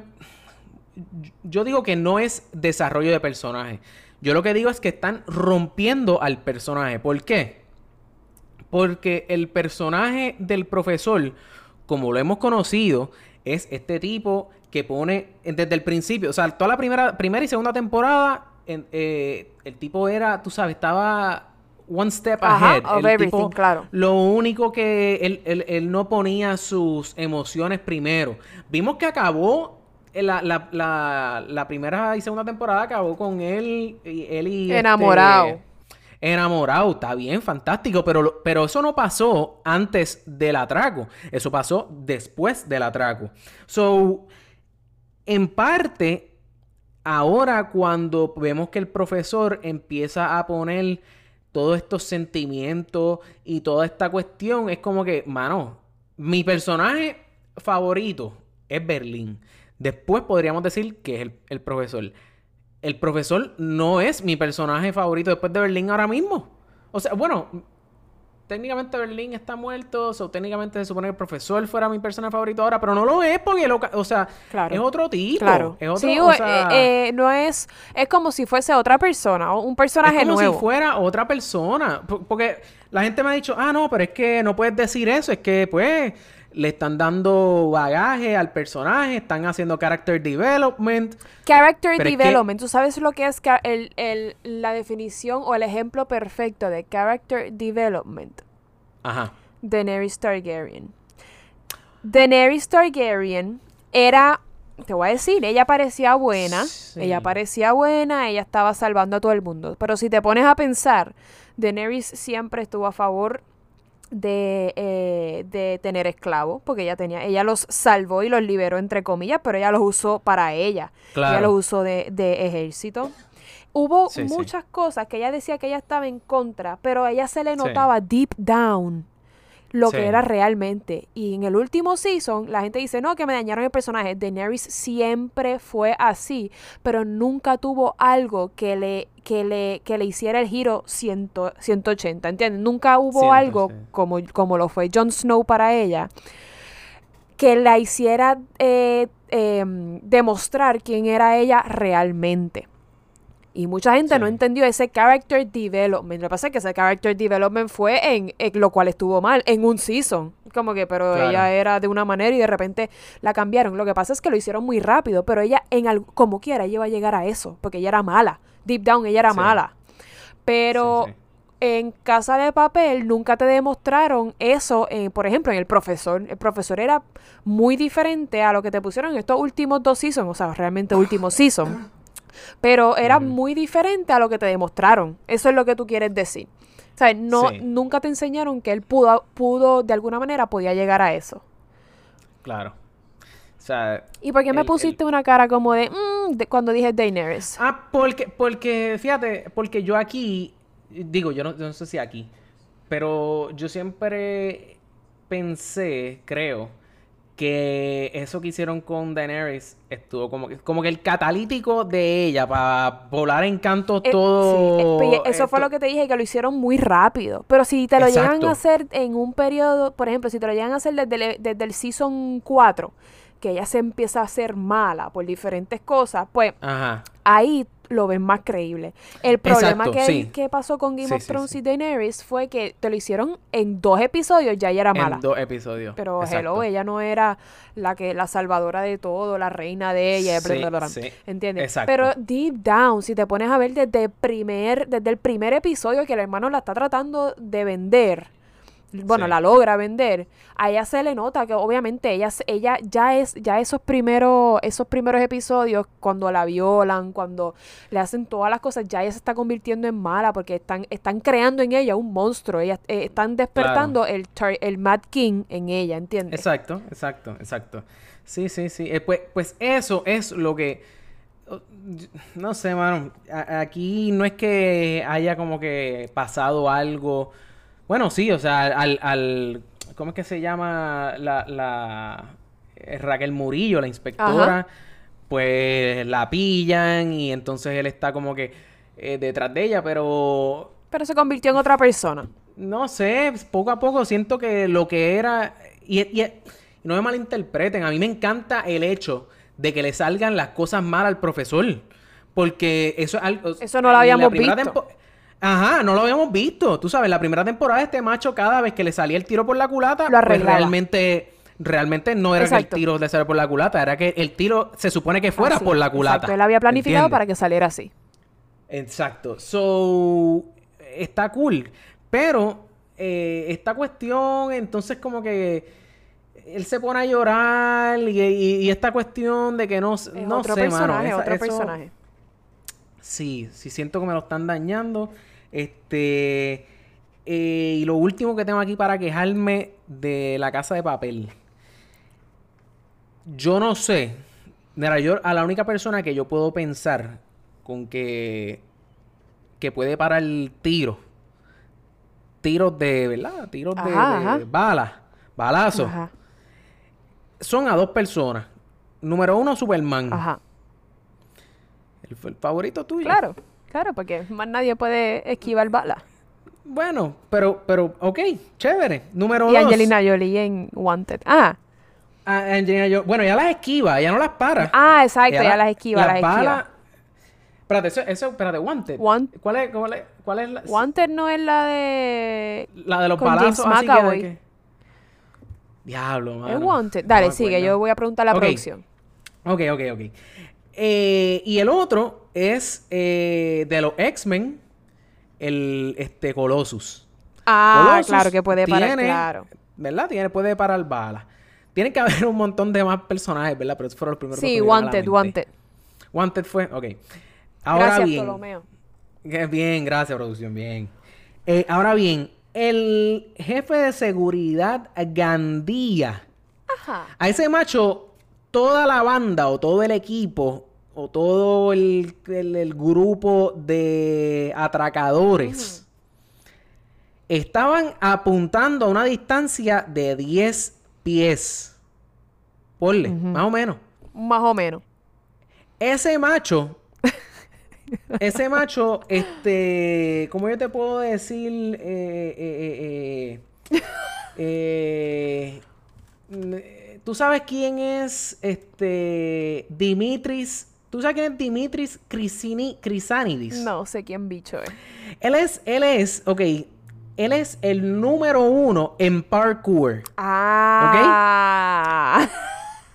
yo digo que no es desarrollo de personaje. Yo lo que digo es que están rompiendo al personaje. ¿Por qué? Porque el personaje del profesor, como lo hemos conocido, es este tipo que pone desde el principio, o sea, toda la primera, primera y segunda temporada, eh, el tipo era, tú sabes, estaba one step Ajá, ahead. of El everything, tipo- claro. Lo único que él, él- él no ponía sus emociones primero. Vimos que acabó eh, la, la- la- la primera y segunda temporada acabó con él y él y este, Enamorado. enamorado, está bien, fantástico, pero, pero eso no pasó antes del atraco, eso pasó después del atraco. So, en parte, ahora cuando vemos que el profesor empieza a poner todos estos sentimientos y toda esta cuestión, es como que, mano, mi personaje favorito es Berlín. Después podríamos decir que es el, el profesor. El profesor no es mi personaje favorito después de Berlín ahora mismo. O sea, bueno, técnicamente Berlín está muerto, o técnicamente se supone que el profesor fuera mi personaje favorito ahora, pero no lo es porque, lo, ca- o sea, Claro. es otro tipo. Claro. Es otro, sí, o o- sea, eh, eh, no es... Es como si fuese otra persona, o un personaje es como nuevo. si fuera otra persona. Porque la gente me ha dicho, ah, no, pero es que no puedes decir eso. Es que, pues, le están dando bagaje al personaje, están haciendo character development. Character Pero es que- development. ¿Tú sabes lo que es el, el- la definición o el ejemplo perfecto de character development? Ajá. Daenerys Targaryen. Daenerys Targaryen era, te voy a decir, ella parecía buena, Sí. ella parecía buena, ella estaba salvando a todo el mundo. Pero si te pones a pensar, Daenerys siempre estuvo a favor de, eh, de tener esclavos, porque ella tenía, ella los salvó y los liberó entre comillas, pero ella los usó para ella. Ella Claro. los usó de, de ejército. Hubo Sí, sí. muchas cosas que ella decía que ella estaba en contra, pero a ella se le Sí. notaba deep down lo que era realmente. Y en el último season, la gente dice, no, que me dañaron el personaje. Daenerys siempre fue así, pero nunca tuvo algo que le, que le, que le hiciera el giro 100 180, ¿entiendes? Nunca hubo algo sí. como, como lo fue Jon Snow para ella, que la hiciera eh, em, demostrar quién era ella realmente. Y mucha gente no entendió ese character development. Lo que pasa es que ese character development fue en, en lo cual estuvo mal, en un season. Como que, pero Claro. ella era de una manera y de repente la cambiaron. Lo que pasa es que lo hicieron muy rápido, pero ella, en al- como quiera, ella iba a llegar a eso, porque ella era mala. Deep down, ella era Sí. mala. Pero sí. en Casa de Papel nunca te demostraron eso, eh, por ejemplo, en El Profesor. El Profesor era muy diferente a lo que te pusieron en estos últimos dos seasons, o sea, realmente último season. *clears throat* Pero era muy diferente a lo que te demostraron. Eso es lo que tú quieres decir. O sea, no, Sí. nunca te enseñaron que él pudo, pudo, de alguna manera, podía llegar a eso. Claro. O sea. ¿Y por qué me el- pusiste una cara como de, "Mm", de cuando dije Daenerys? Ah, porque, porque, fíjate, porque yo aquí, digo, yo no, yo no sé si aquí, pero yo siempre pensé, creo, que eso que hicieron con Daenerys estuvo como que, como que el catalítico de ella para volar encantos Eh, todo. sí, eh, eso fue lo que te dije, que lo hicieron muy rápido. Pero si te lo llegan a hacer en un periodo, por ejemplo, si te lo llegan a hacer desde el, desde el season 4, que ella se empieza a hacer mala por diferentes cosas, pues Ajá. ahí lo ves más creíble. El problema Exacto, que, sí. que pasó con Game Sí, of Thrones sí. y Daenerys fue que te lo hicieron en dos episodios, ya ella era mala. En dos episodios. Pero Exacto. hello, ella no era la que la salvadora de todo, la reina de ella, bla, bla. ¿entiendes? Exacto. Pero deep down, si te pones a ver desde primer desde el primer episodio que el hermano la está tratando de vender, bueno, Sí. la logra vender, a ella se le nota que obviamente ella ella ya es ya esos primeros esos primeros episodios cuando la violan, cuando le hacen todas las cosas, ya ella se está convirtiendo en mala porque están están creando en ella un monstruo, ella eh, están despertando el tar- el Mad King en ella, ¿entiendes? Exacto, exacto, exacto. Sí, sí, sí. Eh, pues, pues eso es lo que. oh, No sé, mano. A- aquí no es que haya como que pasado algo. Bueno, sí, o sea, al. al ¿Cómo es que se llama la. la eh, Raquel Murillo, la inspectora? Ajá. Pues la pillan y entonces él está como que eh, detrás de ella, pero Pero se convirtió en otra persona. no sé, poco a poco siento que lo que era. Y, y- y no me malinterpreten, a mí me encanta el hecho de que le salgan las cosas mal al profesor. Porque eso es algo. Eso no lo habíamos visto. tempo- Ajá, no lo habíamos visto. Tú sabes, la primera temporada este macho, cada vez que le salía el tiro por la culata, Lo pues realmente. Realmente no era que el tiro le saliera por la culata, era que el tiro se supone que fuera Así, por la culata. Exacto, él había planificado ¿entiendes? para que saliera así. Exacto. So, está cool. Pero eh, esta cuestión, entonces como que él se pone a llorar y, y- y esta cuestión de que no, Es no otro sé, personaje, mano. esa- otro eso- personaje. Sí, sí siento que me lo están dañando. Este... eh, y lo último que tengo aquí para quejarme de la casa de papel. Yo no sé. Mira, yo a la única persona que yo puedo pensar con que que puede parar el tiro. Tiros de, ¿verdad? Tiros de, Ajá, de balas, balazos. Ajá, Son a dos personas. Número uno, Superman. ajá. El, el favorito tuyo. Claro, claro, porque más nadie puede esquivar balas. Bueno, pero, pero, ok, chévere. Número Y dos. Angelina Jolie en Wanted. Ah, a- Angelina Jolie- Bueno, ya las esquiva, ya no las para. ah, exacto, Ella ya la- las esquiva, las esquiva. balas- Espérate, eso, eso, espérate, Wanted. Want- ¿Cuál es, cuál es, cuál es la, Wanted no es la de... la de los con balazos James así que- McAvoy. que- Diablo, mano. Es Wanted. Dale, sigue, yo voy a preguntar la producción. Ok, ok, ok. Eh, y el otro es eh, de los X-Men, el este Colossus. Ah, Colossus claro que puede parar, tiene- claro. ¿Verdad? Tiene, puede parar balas. Tiene que *laughs* haber un montón de más personajes, ¿verdad? Pero esos fueron los primeros Sí, Wanted. Wanted. Wanted fue, ok. Ahora Gracias, bien. Ptolomeo. Bien, gracias, producción, bien. Eh, ahora bien, el jefe de seguridad Gandía. Ajá. A ese macho, toda la banda o todo el equipo o todo el, el- el grupo de atracadores estaban apuntando a una distancia de 10 pies. Ponle, más o menos. Más o menos. Ese macho, *laughs* ese macho, este, ¿cómo yo te puedo decir? Eh, eh, eh, ¿Tú sabes quién es este Dimitris? ¿Tú sabes quién es Dimitris Crisini, Crisanidis? No sé quién bicho es. Él es, él es, ok, él es el número uno en parkour. Ah.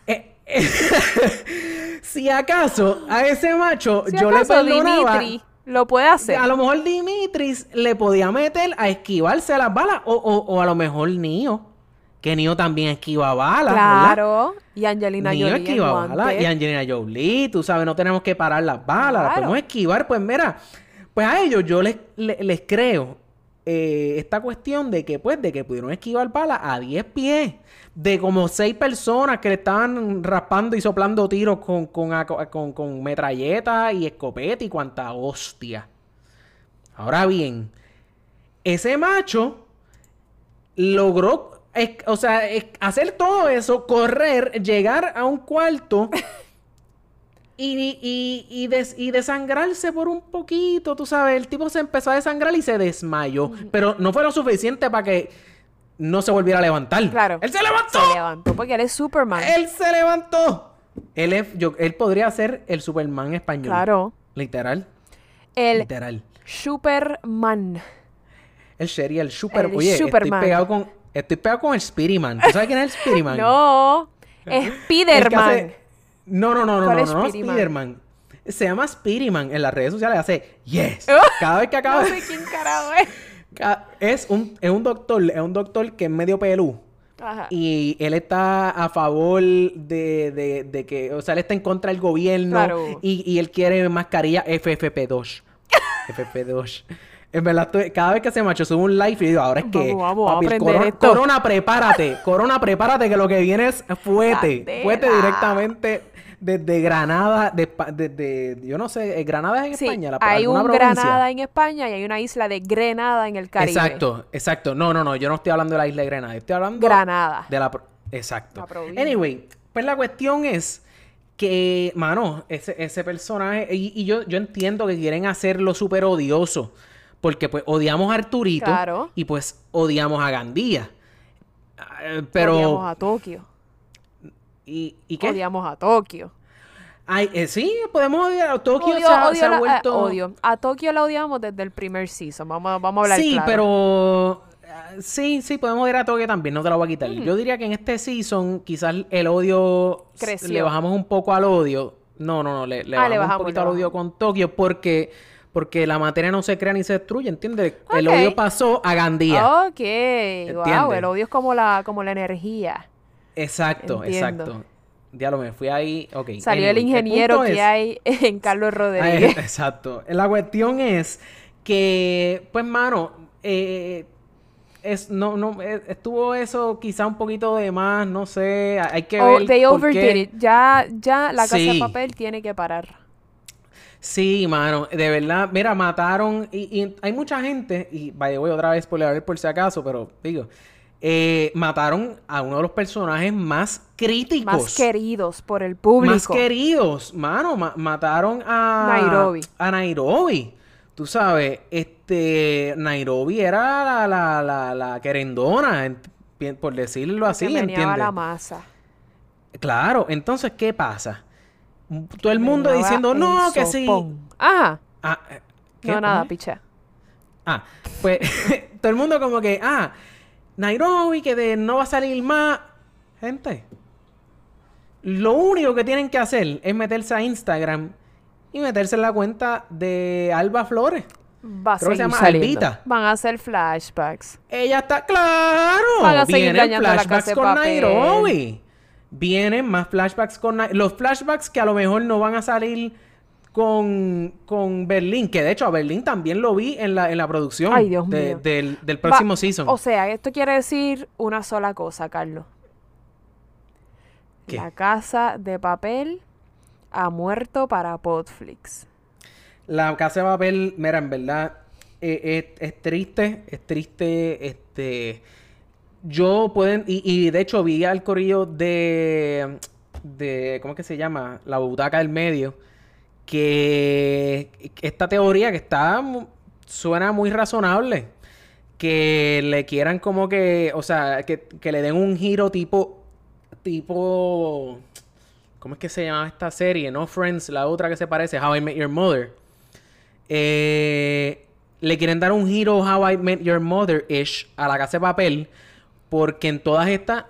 Eh, eh, *laughs* si acaso a ese macho Si yo le perdonaba, Dimitri lo puede hacer. a lo mejor Dimitris le podía meter a esquivarse las balas o, o- o a lo mejor Nio, que Nio también esquiva balas, ¿verdad? Claro. Y Angelina Nio Jolie esquiva balas y Angelina Jolie, tú sabes, no tenemos que parar las balas, las Claro. podemos esquivar, pues mira, pues a ellos yo les, le- les, creo eh, esta cuestión de que pues de que pudieron esquivar balas a 10 pies. De como seis personas que le estaban raspando y soplando tiros con, con, con metralleta y escopeta y cuanta hostia. Ahora bien, ese macho logró, es- o sea, hacer todo eso, correr, llegar a un cuarto *laughs* y, y, y, des- y desangrarse por un poquito, tú sabes, el tipo se empezó a desangrar y se desmayó, pero no fue lo suficiente para que no se volviera a levantar. Claro. ¡Él se levantó! Se levantó porque él es Superman. ¡Él se levantó! Él, es- yo- él podría ser el Superman español. Claro. Literal. El Literal. Superman. El Sherry, el super. El Oye, Superman. estoy pegado con. Estoy pegado con el Spiderman. ¿Tú sabes quién es el Spiderman? No, El que Spiderman. hace- No, no, no, no, ¿Cuál no, es no, no, Spiderman? Spiderman. Se llama Spiderman. En las redes sociales hace yes. Oh. Cada vez que acaba. *laughs* No sé quién carajo es. Es un, es un doctor, es un doctor que es medio pelú. Ajá. Y él está a favor de, de, de que, o sea, él está en contra del gobierno. Claro. Y, y él quiere mascarilla FFP2. FFP2. *laughs* En verdad, estoy- cada vez que se macho sube un live y digo, ahora es que. Vamos, vamos papi, corona, esto. corona, prepárate. *laughs* Corona, prepárate, que lo que viene es fuerte. Candela. Fuerte directamente desde Granada. De, desde, yo no sé, ¿eh, ¿Granada es en Sí, España? La, hay un provincia? Granada en España y hay una isla de Grenada en el Caribe. Exacto, exacto. No, no, no, yo no estoy hablando de la isla de Granada. Estoy hablando Granada. de la... Exacto. La. Anyway, pues la cuestión es que, mano, ese, ese personaje... Y, y yo, yo entiendo que quieren hacerlo súper odioso. Porque, pues, odiamos a Arturito. Claro. Y, pues, odiamos a Gandía. Ah, Pero... Odiamos a Tokio. ¿Y, y qué? Odiamos a Tokio. Ay, eh, sí, podemos odiar a Tokio. Odio, se ha, odio se ha la- eh, vuelto... odio. A Tokio la odiamos desde el primer season. Vamos, a- vamos a hablar Sí, claro. pero sí, sí, podemos ir a Tokio también, no te lo voy a quitar. Yo diría que en este season quizás el odio Creció. le bajamos un poco al odio. No, no, no, le, le Ah, le bajamos un bajamos, poquito al odio con Tokio porque porque la materia no se crea ni se destruye, ¿entiendes? El odio pasó a Gandía. Ok, wow, el odio es como la, como la energía. Exacto, Entiendo. exacto. Diablo, me fui ahí. Ok. Salió el ingeniero que es- hay *laughs* en Carlos Rodríguez. *laughs* Exacto. La cuestión es que, pues, mano, eh, es, no, no, eh, estuvo eso quizá un poquito de más, no sé, hay que Oh, ver they overdid it. Ya, ya la casa de papel tiene que parar. Sí, mano, de verdad, mira, mataron, y, y hay mucha gente, y vaya, voy otra vez por leer por si acaso, pero digo, eh, mataron a uno de los personajes más críticos. Más queridos por el público. Más queridos, mano, ma- mataron a Nairobi. A Nairobi. Tú sabes, este Nairobi era la, la, la, la querendona, por decirlo así, que ¿entiendes? la masa. Claro, entonces, ¿qué pasa? Todo el mundo diciendo, no, que sí. Ajá. Ah, eh, ¿qué? No, nada, picha. Ah, pues *laughs* todo el mundo como que, ah, Nairobi, que de no va a salir más. Gente, lo único que tienen que hacer es meterse a Instagram y meterse en la cuenta de Alba Flores. Va a Creo que se seguir llama saliendo. Albita. Van a hacer flashbacks. Ella está claro. Van a seguir Vienen dañando la flashbacks casa de con papel. Nairobi. Vienen más flashbacks con los flashbacks que a lo mejor no van a salir con, con Berlín, que de hecho a Berlín también lo vi en la, en la producción Ay, Dios de- mío. del, del Va- próximo season. O sea, esto quiere decir una sola cosa, Carlos. ¿Qué? La casa de papel ha muerto para Podflix. La casa de papel, mira, en verdad, eh, es, es triste, es triste, este... Yo pueden, y, de hecho vi al corillo de, de, ¿cómo es que se llama? La butaca del medio, que esta teoría que está, suena muy razonable, que le quieran como que, o sea, que, que le den un giro tipo, tipo, ¿cómo es que se llama esta serie? No Friends, la otra que se parece, How I Met Your Mother. Eh, le quieren dar un giro How I Met Your Mother-ish a la casa de papel, porque en todas estas,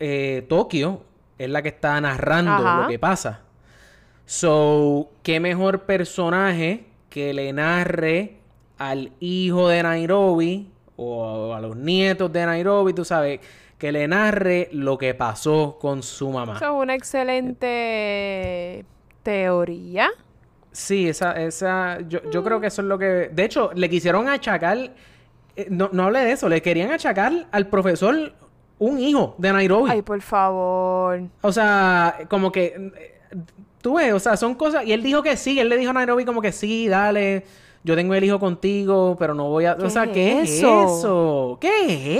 eh, Tokio es la que está narrando Ajá. lo que pasa. So, qué mejor personaje que le narre al hijo de Nairobi o a los nietos de Nairobi, tú sabes, que le narre lo que pasó con su mamá. Eso es una excelente teoría. Sí, esa, esa, yo, yo creo que eso es lo que, de hecho, le quisieron achacar, no, no hablé de eso, le querían achacar al profesor un hijo de Nairobi. Ay, por favor. O sea, como que, eh, tú ves, o sea, son cosas, y él dijo que sí, él le dijo a Nairobi como que sí, dale, yo tengo el hijo contigo, pero no voy a, o sea, ¿Qué ¿qué es es eso? ¿Qué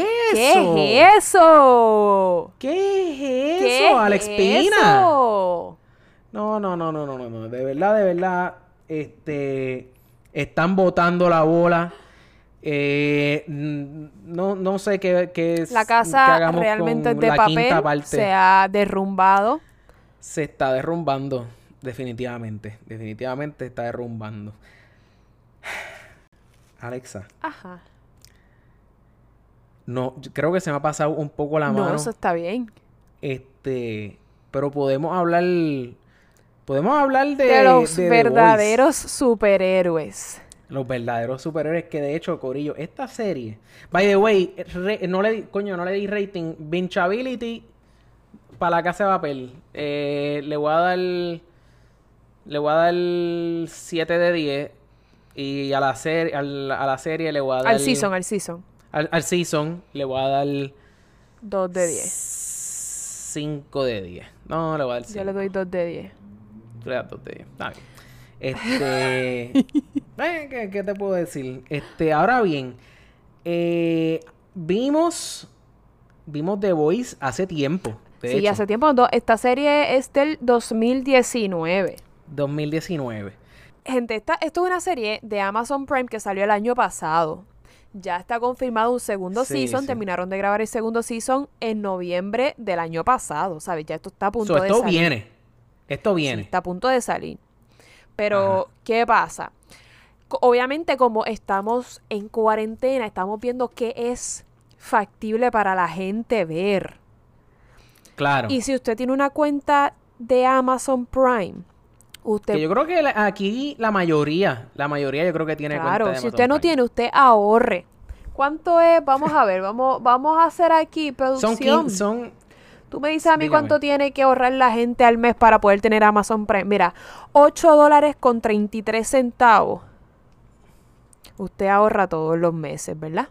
es ¿Qué eso? es eso? ¿Qué es ¿Qué eso, Alex es Pina? eso? No, no, no, no, no, no, no. De verdad, de verdad, este, están botando la bola. Eh, no, no sé qué, qué es. La casa realmente con de la papel. parte. Se ha derrumbado. Se está derrumbando. Definitivamente, definitivamente está derrumbando. *sighs* Alexa, Ajá. no, yo creo que se me ha pasado un poco la No, mano. eso está bien. Este, pero podemos hablar, podemos hablar de, De los de verdaderos superhéroes. Los verdaderos superhéroes que de hecho, Corillo, esta serie, by the way, re- no le di, coño, no le di rating, Bingeability para la casa de papel. Eh, le voy a dar, le voy a dar 7 de 10 y a la serie, al- a la serie le voy a dar Al season, al season. al, al season le voy a dar 2 de 10. 5 de 10. No, le voy a dar 5. Yo le doy 2 de 10. Tú le das dos de ellos. Está bien. Este. *laughs* eh, ¿qué, qué te puedo decir? Este, ahora bien, eh, vimos. Vimos The Voice hace tiempo. Sí, hecho, hace tiempo. do- Esta serie es del 2019. 2019. Gente, esta, esto es una serie de Amazon Prime que salió el año pasado. Ya está confirmado un segundo Sí, season. sí. Terminaron de grabar el segundo season en noviembre del año pasado. ¿Sabes? Ya esto está a punto So, de esto salir. viene. Esto Sí, viene. está a punto de salir. Pero, ¿qué pasa? Obviamente, como estamos en cuarentena, estamos viendo qué es factible para la gente ver. Claro. Y si usted tiene una cuenta de Amazon Prime, usted Que yo creo que la- aquí la mayoría, la mayoría yo creo que tiene cuenta Claro, si usted no Prime. tiene, usted ahorre. ¿Cuánto es? Vamos a ver, vamos, vamos a hacer aquí Son, producción. quin- son Tú me dices a mí Dígame. cuánto tiene que ahorrar la gente al mes para poder tener Amazon Prime. Mira, 8 dólares con 33 centavos. Usted ahorra todos los meses, ¿verdad?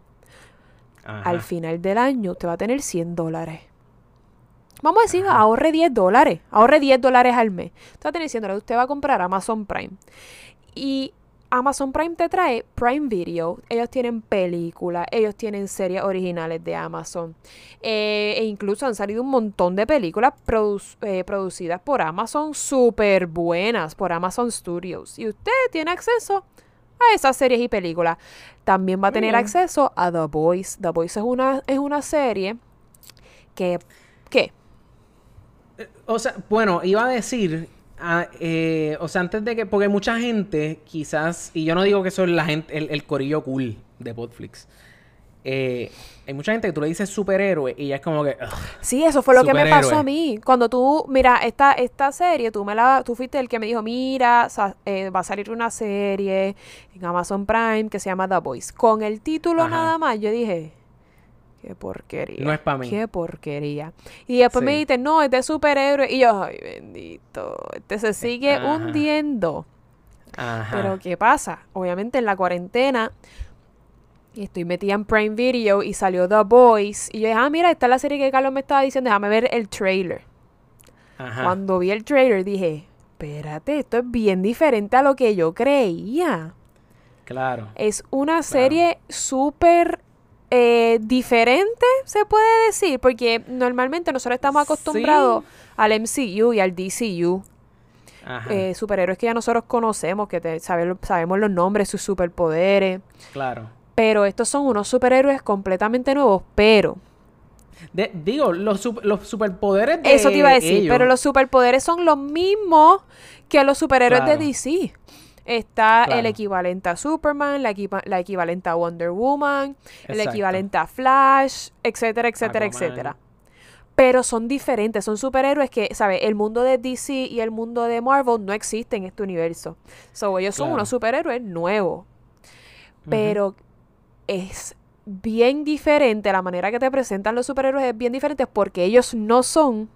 Ajá. Al final del año usted va a tener 100 dólares. Vamos a decir, ahorre 10 dólares. Ahorre 10 dólares al mes. Usted va a tener 100 dólares. Usted va a comprar Amazon Prime. Y Amazon Prime te trae Prime Video. Ellos tienen películas, ellos tienen series originales de Amazon. Eh, e incluso han salido un montón de películas produ- eh, producidas por Amazon, súper buenas, por Amazon Studios. Y usted tiene acceso a esas series y películas. También va a tener bien. acceso a The Voice. The Voice es una, es una serie que... ¿Qué? O sea, bueno, iba a decir, ah, eh, o sea, antes de que, porque mucha gente quizás, y yo no digo que soy la gente, el, el corillo cool de Podflix, eh, hay mucha gente que tú le dices superhéroe y ya es como que, ugh, Sí, eso fue lo que me pasó a mí. Cuando tú, mira, esta, esta serie, tú me la, tú fuiste el que me dijo, mira, sa- eh, va a salir una serie en Amazon Prime que se llama The Voice. Con el título Ajá. nada más, yo dije, qué porquería. No es pa' mí. Qué porquería. Y después me dijiste, no, es de superhéroe. Y yo, ay, bendito. Este se sigue Ajá. hundiendo. ajá. Pero ¿qué pasa? Obviamente en la cuarentena estoy metida en Prime Video y salió The Boys. Y yo dije, ah, mira, esta es la serie que Carlos me estaba diciendo, déjame ver el trailer. Ajá. Cuando vi el trailer dije, espérate, esto es bien diferente a lo que yo creía. Claro. Es una serie súper eh, diferente, se puede decir, porque normalmente nosotros estamos acostumbrados al MCU y al DCU. Ajá. eh, superhéroes que ya nosotros conocemos, que te- sabe- sabemos los nombres, sus superpoderes. claro. Pero estos son unos superhéroes completamente nuevos. Pero, De- digo, los, los superpoderes de eso te iba a decir, ellos- pero los superpoderes son los mismos que los superhéroes Claro. de DC. Está el equivalente a Superman, la, la equivalente a Wonder Woman, el equivalente a Flash, etcétera, etcétera, Aquaman. etcétera. Pero son diferentes, son superhéroes que, ¿sabes? El mundo de DC y el mundo de Marvel no existen en este universo. So, ellos son Claro. unos superhéroes nuevos. Pero es bien diferente, la manera que te presentan los superhéroes es bien diferente porque ellos no son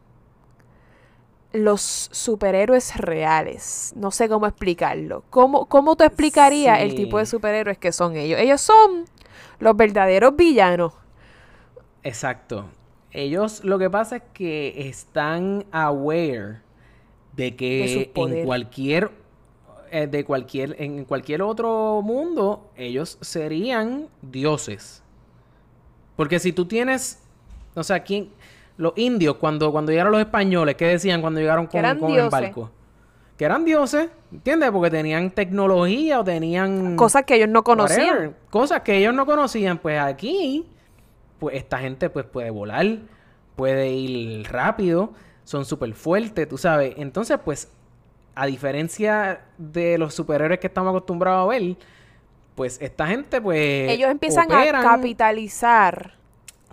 los superhéroes reales. No sé cómo explicarlo. ¿Cómo, cómo tú explicarías el tipo de superhéroes que son ellos? Ellos son los verdaderos villanos. Exacto. Ellos lo que pasa es que están aware de que en cualquier eh, de cualquier en cualquier otro mundo ellos serían dioses. Porque si tú tienes, o sea, quién los indios cuando cuando llegaron los españoles, ¿qué decían cuando llegaron con, eran con el barco? Que eran dioses, ¿entiendes? Porque tenían tecnología o tenían Cosas que ellos no conocían. whatever, cosas que ellos no conocían. Pues aquí, pues esta gente pues puede volar, puede ir rápido, son súper fuertes, tú sabes. Entonces, pues, a diferencia de los superhéroes que estamos acostumbrados a ver, pues esta gente pues Ellos empiezan operan, a capitalizar.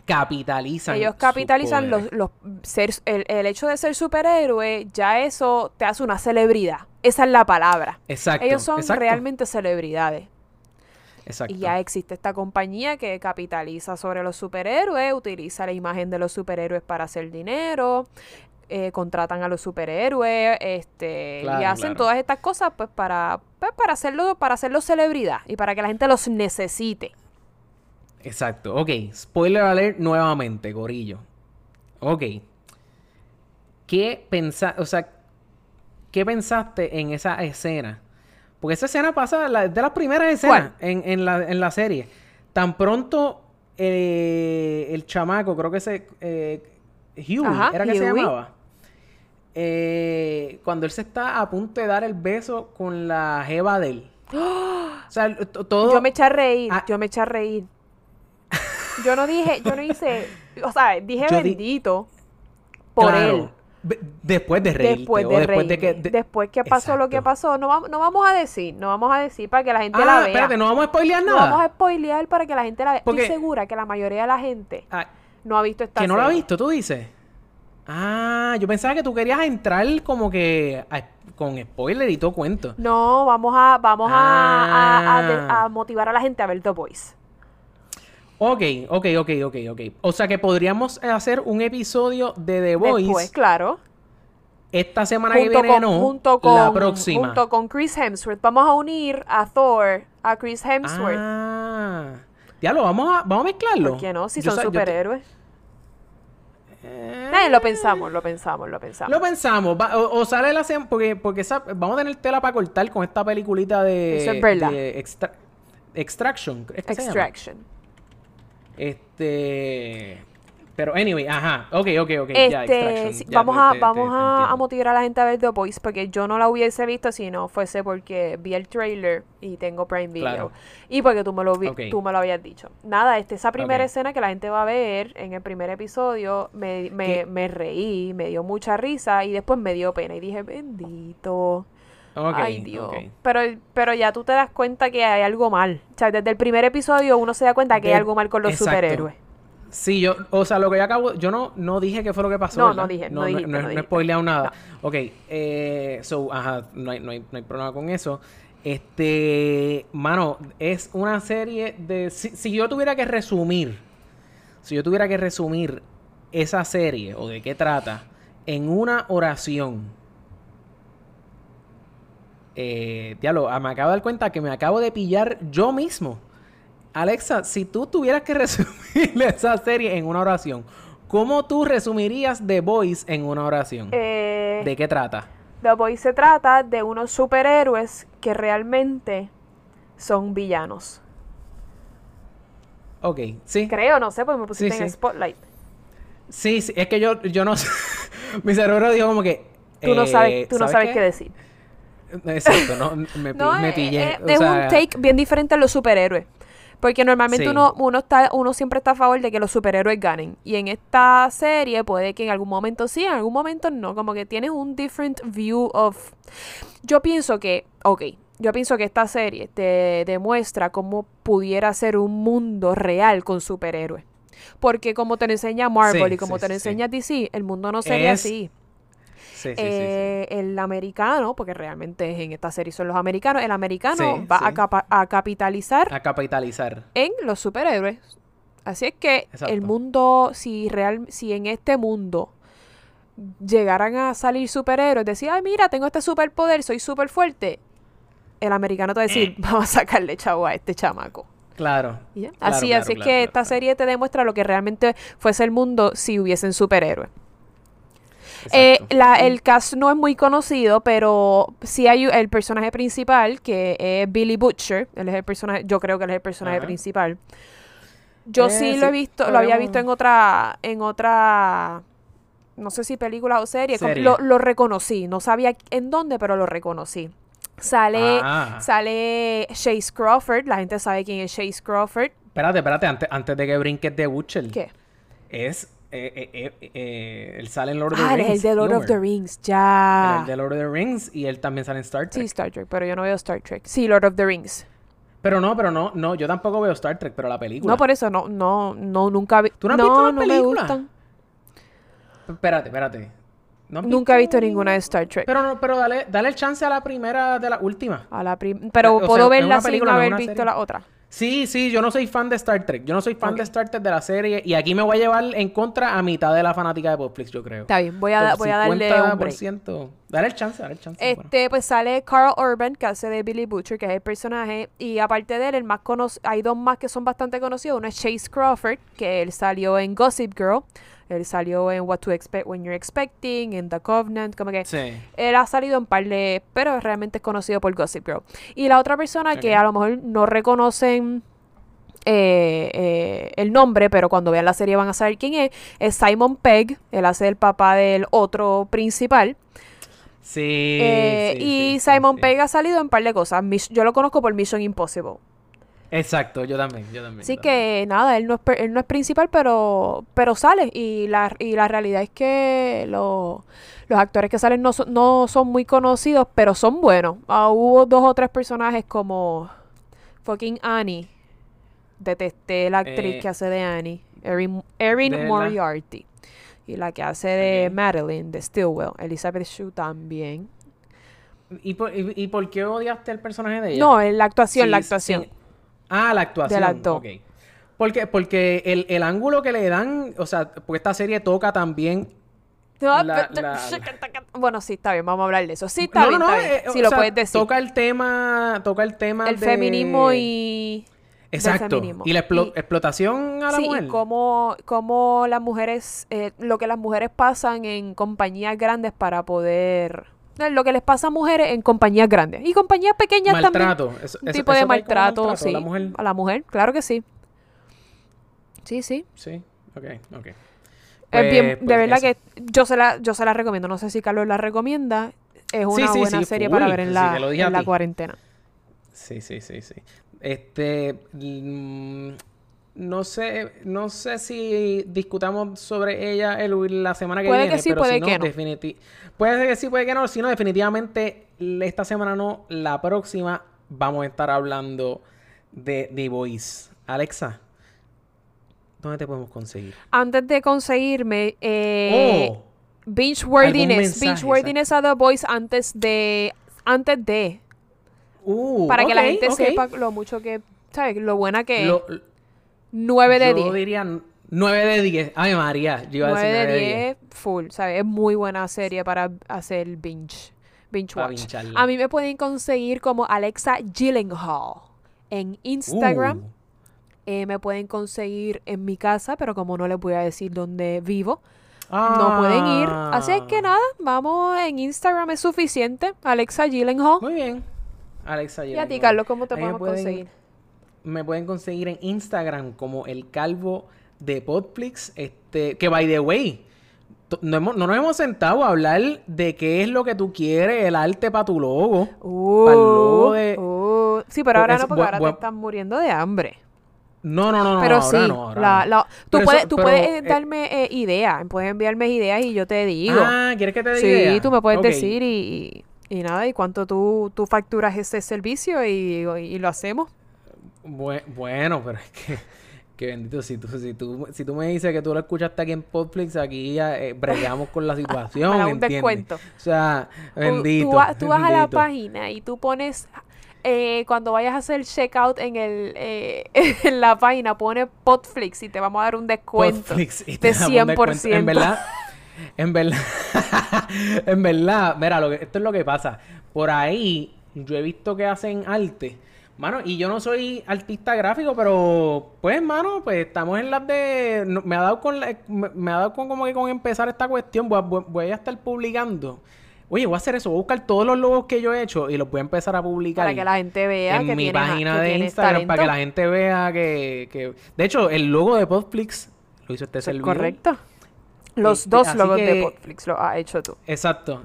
capitalizan Ellos capitalizan los, los ser, el, el hecho de ser superhéroe, ya eso te hace una celebridad. Esa es la palabra. Exacto, Ellos son exacto, realmente celebridades. exacto. Y ya existe esta compañía que capitaliza sobre los superhéroes, utiliza la imagen de los superhéroes para hacer dinero, eh, contratan a los superhéroes, este, y hacen claro. todas estas cosas pues para, pues, para hacerlo, para hacerlos celebridad y para que la gente los necesite. Exacto. Ok, spoiler alert nuevamente, gorillo. Ok. ¿Qué pensaste, o sea, qué pensaste en esa escena? Porque esa escena pasa la- de las primeras escenas en, en la, en la serie. Tan pronto eh, el chamaco, creo que ese eh, Ajá, era que se llamaba. Eh, cuando él se está a punto de dar el beso con la jeva de él. *gasps* O sea, t- todo. Yo me eché a reír, Ah. yo me eché a reír. Yo no dije, yo no hice, o sea, dije Yo di- bendito por Claro. él. Be- Después de reírte. Después o de después de que. reírme. de- Después que pasó lo que pasó, no, vamos- no vamos a decir, no vamos a decir para que la gente la Ah, vea. espérate, no vamos a spoilear No nada. vamos a spoilear para que la gente la vea. Porque- Estoy segura que la mayoría de la gente Ah, no ha visto esta que no la ha visto, tú dices. Ah, yo pensaba que tú querías entrar como que a- con spoiler y todo cuento. No, vamos a, vamos a, a- a de- Ah. a motivar a la gente a ver The Voice. Ok, ok, ok, ok, ok. O sea que podríamos hacer un episodio de The Voice Después, claro. esta semana que viene, con, no. junto con, la próxima. junto con Chris Hemsworth. Vamos a unir a Thor, a Chris Hemsworth. Ah. Ya lo vamos a, vamos a mezclarlo. ¿Por qué no? Si Yo son sa- yo te- superhéroes. Eh, lo pensamos, lo pensamos, lo pensamos. Lo pensamos, va- o, o sale la semana, porque, porque esa- vamos a tener tela para cortar con esta peliculita de, Eso es verdad. de Extra- Extraction. Extraction. Este, pero anyway, ajá, ok, ok, ok, ya, Este, Extraction. sí, ya, vamos a, te- vamos te- te a, motivar a la gente a ver The Voice porque yo no la hubiese visto si no fuese porque vi el trailer y tengo Prime Video. Claro. Y porque tú me lo vi- Ok. tú me lo habías dicho. Nada, este, esa primera escena que la gente va a ver en el primer episodio, me, me, me reí, me dio mucha risa y después me dio pena y dije, bendito. Ay, Dios. Pero, pero ya tú te das cuenta que hay algo mal. O sea, desde el primer episodio uno se da cuenta que hay algo mal con los exacto. superhéroes. Sí, yo, o sea, lo que yo acabo, yo no, no dije qué fue lo que pasó. No, ¿verdad? no dije, no no, dijiste, no, no no spoileado nada. Ok, eh, so, ajá, no hay, no, hay, no hay problema con eso. Este, mano, es una serie de, si, si yo tuviera que resumir, si yo tuviera que resumir esa serie o de qué trata en una oración, eh, diablo, ah, me acabo de dar cuenta que me acabo de pillar yo mismo. Alexa, si tú tuvieras que *laughs* resumir esa serie en una oración, ¿cómo tú resumirías The Voice en una oración? Eh, ¿De qué trata? The Boys se trata de unos superhéroes que realmente son villanos. Ok, sí. Creo, no sé, porque me pusiste Sí, en sí. Spotlight. Sí, sí, es que yo, yo no *laughs* sé. Mi cerebro dijo como que. Tú no eh, sabes, tú no sabes qué decir. Exacto, no, me, *laughs* pi- No, me eh, pillé. eh, o es un take bien diferente a los superhéroes. Porque normalmente Sí. uno, uno, está, uno siempre está a favor de que los superhéroes ganen. Y en esta serie puede que en algún momento sí, en algún momento no. Como que tienes un different view of... Yo pienso que, ok, yo pienso que esta serie te demuestra cómo pudiera ser un mundo real con superhéroes. Porque como te lo enseña Marvel Sí, y como sí, te lo enseña DC, el mundo no sería Es- así. Sí, sí, sí, sí. Eh, El americano, porque realmente en esta serie son los americanos, el americano va. A, capa- a capitalizar A capitalizar. en los superhéroes. Así es que Exacto. el mundo, si real, si en este mundo llegaran a salir superhéroes, decir, ay, mira, tengo este superpoder, soy súper fuerte, el americano te va a decir, Eh. *laughs* vamos a sacarle chavo a este chamaco. Claro. Ya. Claro, así, claro, así es que esta serie te demuestra lo que realmente fuese el mundo si hubiesen superhéroes. Eh, la, el cast no es muy conocido, pero sí hay el personaje principal, que es Billy Butcher. Él es el personaje, yo creo que él es el personaje Ajá. principal. Yo Eh, sí sí, lo he visto, lo había visto en otra, en otra, no sé si película o Serie. Lo, lo reconocí, no sabía en dónde, pero lo reconocí. Sale, Ah. sale Chase Crawford, la gente sabe quién es Chase Crawford. Espérate, espérate, antes, antes de que brinques de Butcher. ¿Qué? Es eh, eh, eh, eh, él sale en Lord of the Ah, Rings. es el de Lord of the. Rings, ya. El de Lord of the Rings y él también sale en Star Trek. Sí, Star Trek, pero yo no veo Star Trek. Sí, Lord of the Rings. Pero no, pero no, no, yo tampoco veo Star Trek, pero la película. No, por eso no, no, no, nunca vi. ¿Tú no has no, visto la no me película? gustan. Espérate, espérate. ¿No Nunca he visto ninguna de Star Trek. Pero no, pero dale, dale el chance a la primera de la última. A la prim- pero o sea, puedo es verla sin haber visto serie. la otra. Sí, sí, yo no soy fan de Star Trek. Yo no soy fan de Star Trek de la serie. Y aquí me voy a llevar en contra a mitad de la fanática de Popflix, yo creo. Está bien, voy a, Por voy a darle un break. 50%. Dale el chance, dale el chance. bueno. Este, pues sale Carl Urban, que hace de Billy Butcher, que es el personaje. Y aparte de él, el más cono- hay dos más que son bastante conocidos. Uno es Chase Crawford, que él salió en Gossip Girl. Él salió en What to Expect When You're Expecting, en The Covenant, como que... Sí. Él ha salido en par de... Pero realmente es conocido por Gossip Girl. Y la otra persona que a lo mejor no reconocen eh, eh, el nombre, pero cuando vean la serie van a saber quién es, es Simon Pegg. Él hace el papá del otro principal. Sí. Eh, sí, y sí, Simon. Pegg ha salido en par de cosas. Yo lo conozco por Mission Impossible. Exacto, yo también, yo también. Así también. que nada, él no es, él no es principal, pero, pero sale. Y la, y la realidad es que lo- los actores que salen no, son- no son muy conocidos, pero son buenos. Ah, hubo dos o tres personajes como fucking Annie. Detesté la actriz Eh, que hace de Annie. Erin, Erin. Moriarty. Y la que hace de. Madeline, de Stillwell. Elizabeth Shue también. ¿Y por, y, y por qué odiaste el personaje de ella? No, en la actuación, Sí, la sí. Ah, la actuación. Del actor. ok. Porque, porque el, el ángulo que le dan, o sea, porque esta serie toca también. La- la- *laughs* Bueno, sí, está bien, vamos a hablar de eso. Sí, está no, bien, no, está bien. eh, lo sea, puedes decir. Toca el tema, toca el tema el de- feminismo y... Exacto. Y la explo- Y- explotación a la sí, mujer. y cómo, cómo las mujeres, eh, lo que las mujeres pasan en compañías grandes para poder... Lo que les pasa a mujeres en compañías grandes. Y compañías pequeñas Maltrato. también. Eso- Un eso- tipo de eso maltrato, a la mujer. A la mujer, claro que sí. Sí, sí. Sí, ok, ok. bien, Pues- de pues verdad eso. que yo se la, yo se la recomiendo. No sé si Carlos la recomienda. Es una sí, buena sí, serie para ver en la, en la cuarentena. Sí, sí, sí, sí. Este, mm, no sé, no sé si discutamos sobre ella el- la semana que Puede que viene, sí, pero puede si no, que no. definiti- puede ser que sí, puede que no, si no, definitivamente esta semana no, la próxima vamos a estar hablando de The Voice. Alexa, ¿dónde te podemos conseguir? Antes de conseguirme eh, oh, binge Algún worthiness, mensaje, binge worthiness a The Voice antes de antes de uh, para que la gente sepa lo mucho que sabes lo buena que es. Lo- 9 de yo 10. diría 9 de 10. Ay, María, yo iba a 9 decir de 10 full, ¿sabes? Es muy buena serie para hacer binge binge Para watch. bincharla. A mí me pueden conseguir como Alexa Gyllenhaal en Instagram. Uh. Eh, me pueden conseguir en mi casa, pero como no les voy a decir dónde vivo, no Ah. pueden ir. Así es que nada, vamos en Instagram, es suficiente. Alexa Gyllenhaal. Muy bien. Alexa Y a ti, Gyllenhaal. Carlos, ¿cómo te A podemos pueden- conseguir? Me pueden conseguir en Instagram como el calvo de Podflix. Este, que by the way, no, hemos- no nos hemos sentado a hablar de qué es lo que tú quieres, el arte para tu logo. Uh, Pa'l logo de- uh. Sí, pero ahora Es no, porque ahora te están muriendo de hambre. No, no, no, no. pero ahora sí, no, ahora la- no. la- tú, Pero eso- puedes, tú pero, puedes eh, darme eh, ideas, puedes enviarme ideas y yo te digo. Ah, ¿quieres que te diga? sí, idea? tú me puedes decir y, y, y nada, y cuánto tú, tú facturas ese servicio y, y lo hacemos. Bue- bueno, pero es que, que bendito, si tú, si, tú, si tú me dices que tú lo escuchaste aquí en Podflix, aquí ya eh, bregamos con la *laughs* situación, da un ¿entiendes? descuento. O sea, bendito. Tú, vas- tú vas a la página y tú pones, eh, cuando vayas a hacer checkout en, el, eh, *laughs* en la página, pones Podflix y te vamos a dar un descuento Podflix y te de damos 100%. descuento. En verdad, en verdad, *laughs* en verdad, mira, lo que, esto es lo que pasa. Por ahí, yo he visto que hacen arte. Mano, y yo no soy artista gráfico, pero pues, mano, pues estamos en las de. no- me ha dado con la- me, me ha dado con como que con empezar esta cuestión. Voy a, voy- a estar publicando. Oye, voy a hacer eso, voy a buscar todos los logos que yo he hecho y los voy a empezar a publicar. para que la gente vea en que mi tienes, página que de Instagram para que la gente vea que, que... De hecho, el logo de Podflix lo hizo este servidor. correcto. Los Este, dos logos de Podflix lo has hecho tú. Exacto.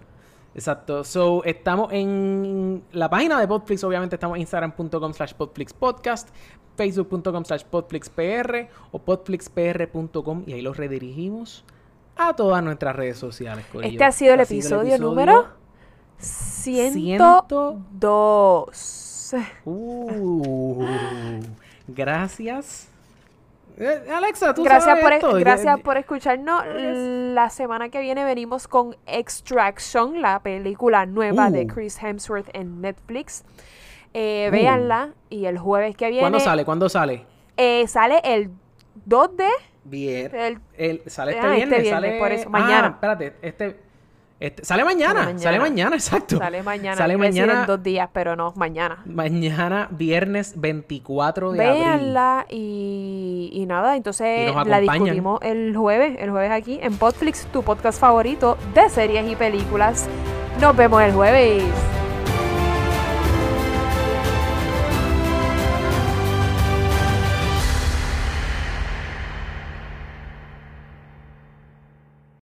Exacto. So, estamos en la página de Podflix, obviamente estamos en instagram.com slash podflixpodcast. facebook.com slash podflixpr o podflixpr.com y ahí los redirigimos a todas nuestras redes sociales. corillo. Este ha sido el episodio número 102. Uh, gracias. Eh, Alexa, tú Gracias sabes por, esto. gracias por escucharnos. La semana que viene venimos con Extraction, la película nueva de Uh. Chris Hemsworth en Netflix. Eh, Uh. véanla. Y el jueves que viene ¿Cuándo sale? ¿Cuándo sale? eh, sale el 2 de Bien. el- El- sale este Ah, este viernes, sale por eso, Ah, mañana. espérate, este, este sale mañana, Sale sale mañana. exacto. sale mañana. Sale mañana, en dos días, pero no, mañana. mañana viernes 24 de abril. Véanla y, y nada, entonces Y la discutimos el jueves, el jueves aquí en Podflix, tu podcast favorito de series y películas. Nos vemos el jueves.